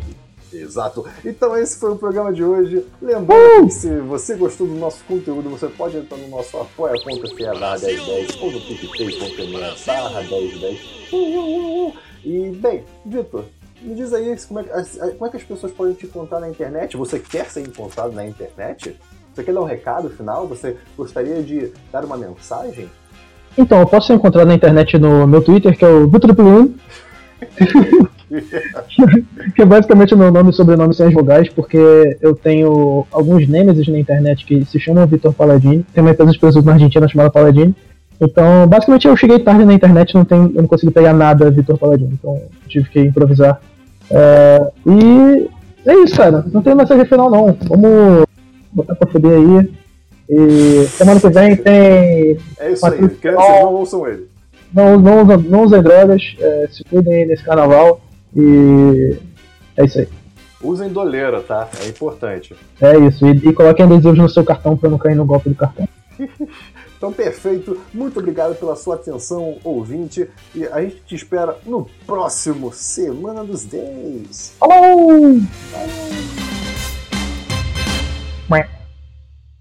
Exato. Então esse foi o programa de hoje. Lembrando uh! que se você gostou do nosso conteúdo, você pode entrar no nosso apoia.se barra 1010 ou no picpay.me barra 1010. Uh, uh, uh, e, bem, Vitor, me diz aí como é, como é que as pessoas podem te encontrar na internet? Você quer ser encontrado na internet? Você quer dar um recado final? Você gostaria de dar uma mensagem? Então, eu posso ser encontrado na internet no meu Twitter, que é o Vitor Plum. que é basicamente o meu nome e sobrenome sem as vogais, porque eu tenho alguns nemesis na internet que se chamam Vitor Paladini. Tem uma empresa de pessoas na Argentina chamada Paladini. Então, basicamente eu cheguei tarde na internet, não tem, eu não consegui pegar nada Vitor Paladini, então tive que improvisar. É, e é isso, cara. Não tem mensagem final não. Vamos botar pra fuder aí. E semana que vem tem. É isso aí, crianças não ouçam ele. Não, não, não usem drogas, é, se cuidem nesse carnaval. E é isso aí. Usem doleira, tá? É importante. É isso, e, e coloquem adesivos no seu cartão pra não cair no golpe do cartão. Então, perfeito. Muito obrigado pela sua atenção, ouvinte. E a gente te espera no próximo Semana dos 10. Oh!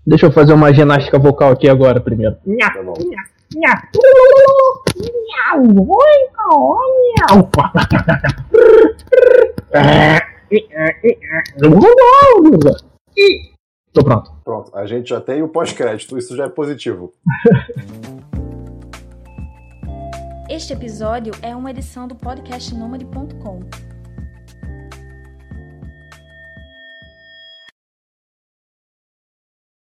Deixa eu fazer uma ginástica vocal aqui agora primeiro. Tá bom. Tô pronto. Pronto, a gente já tem o pós-crédito, isso já é positivo. Este episódio é uma edição do podcast Nômade.com.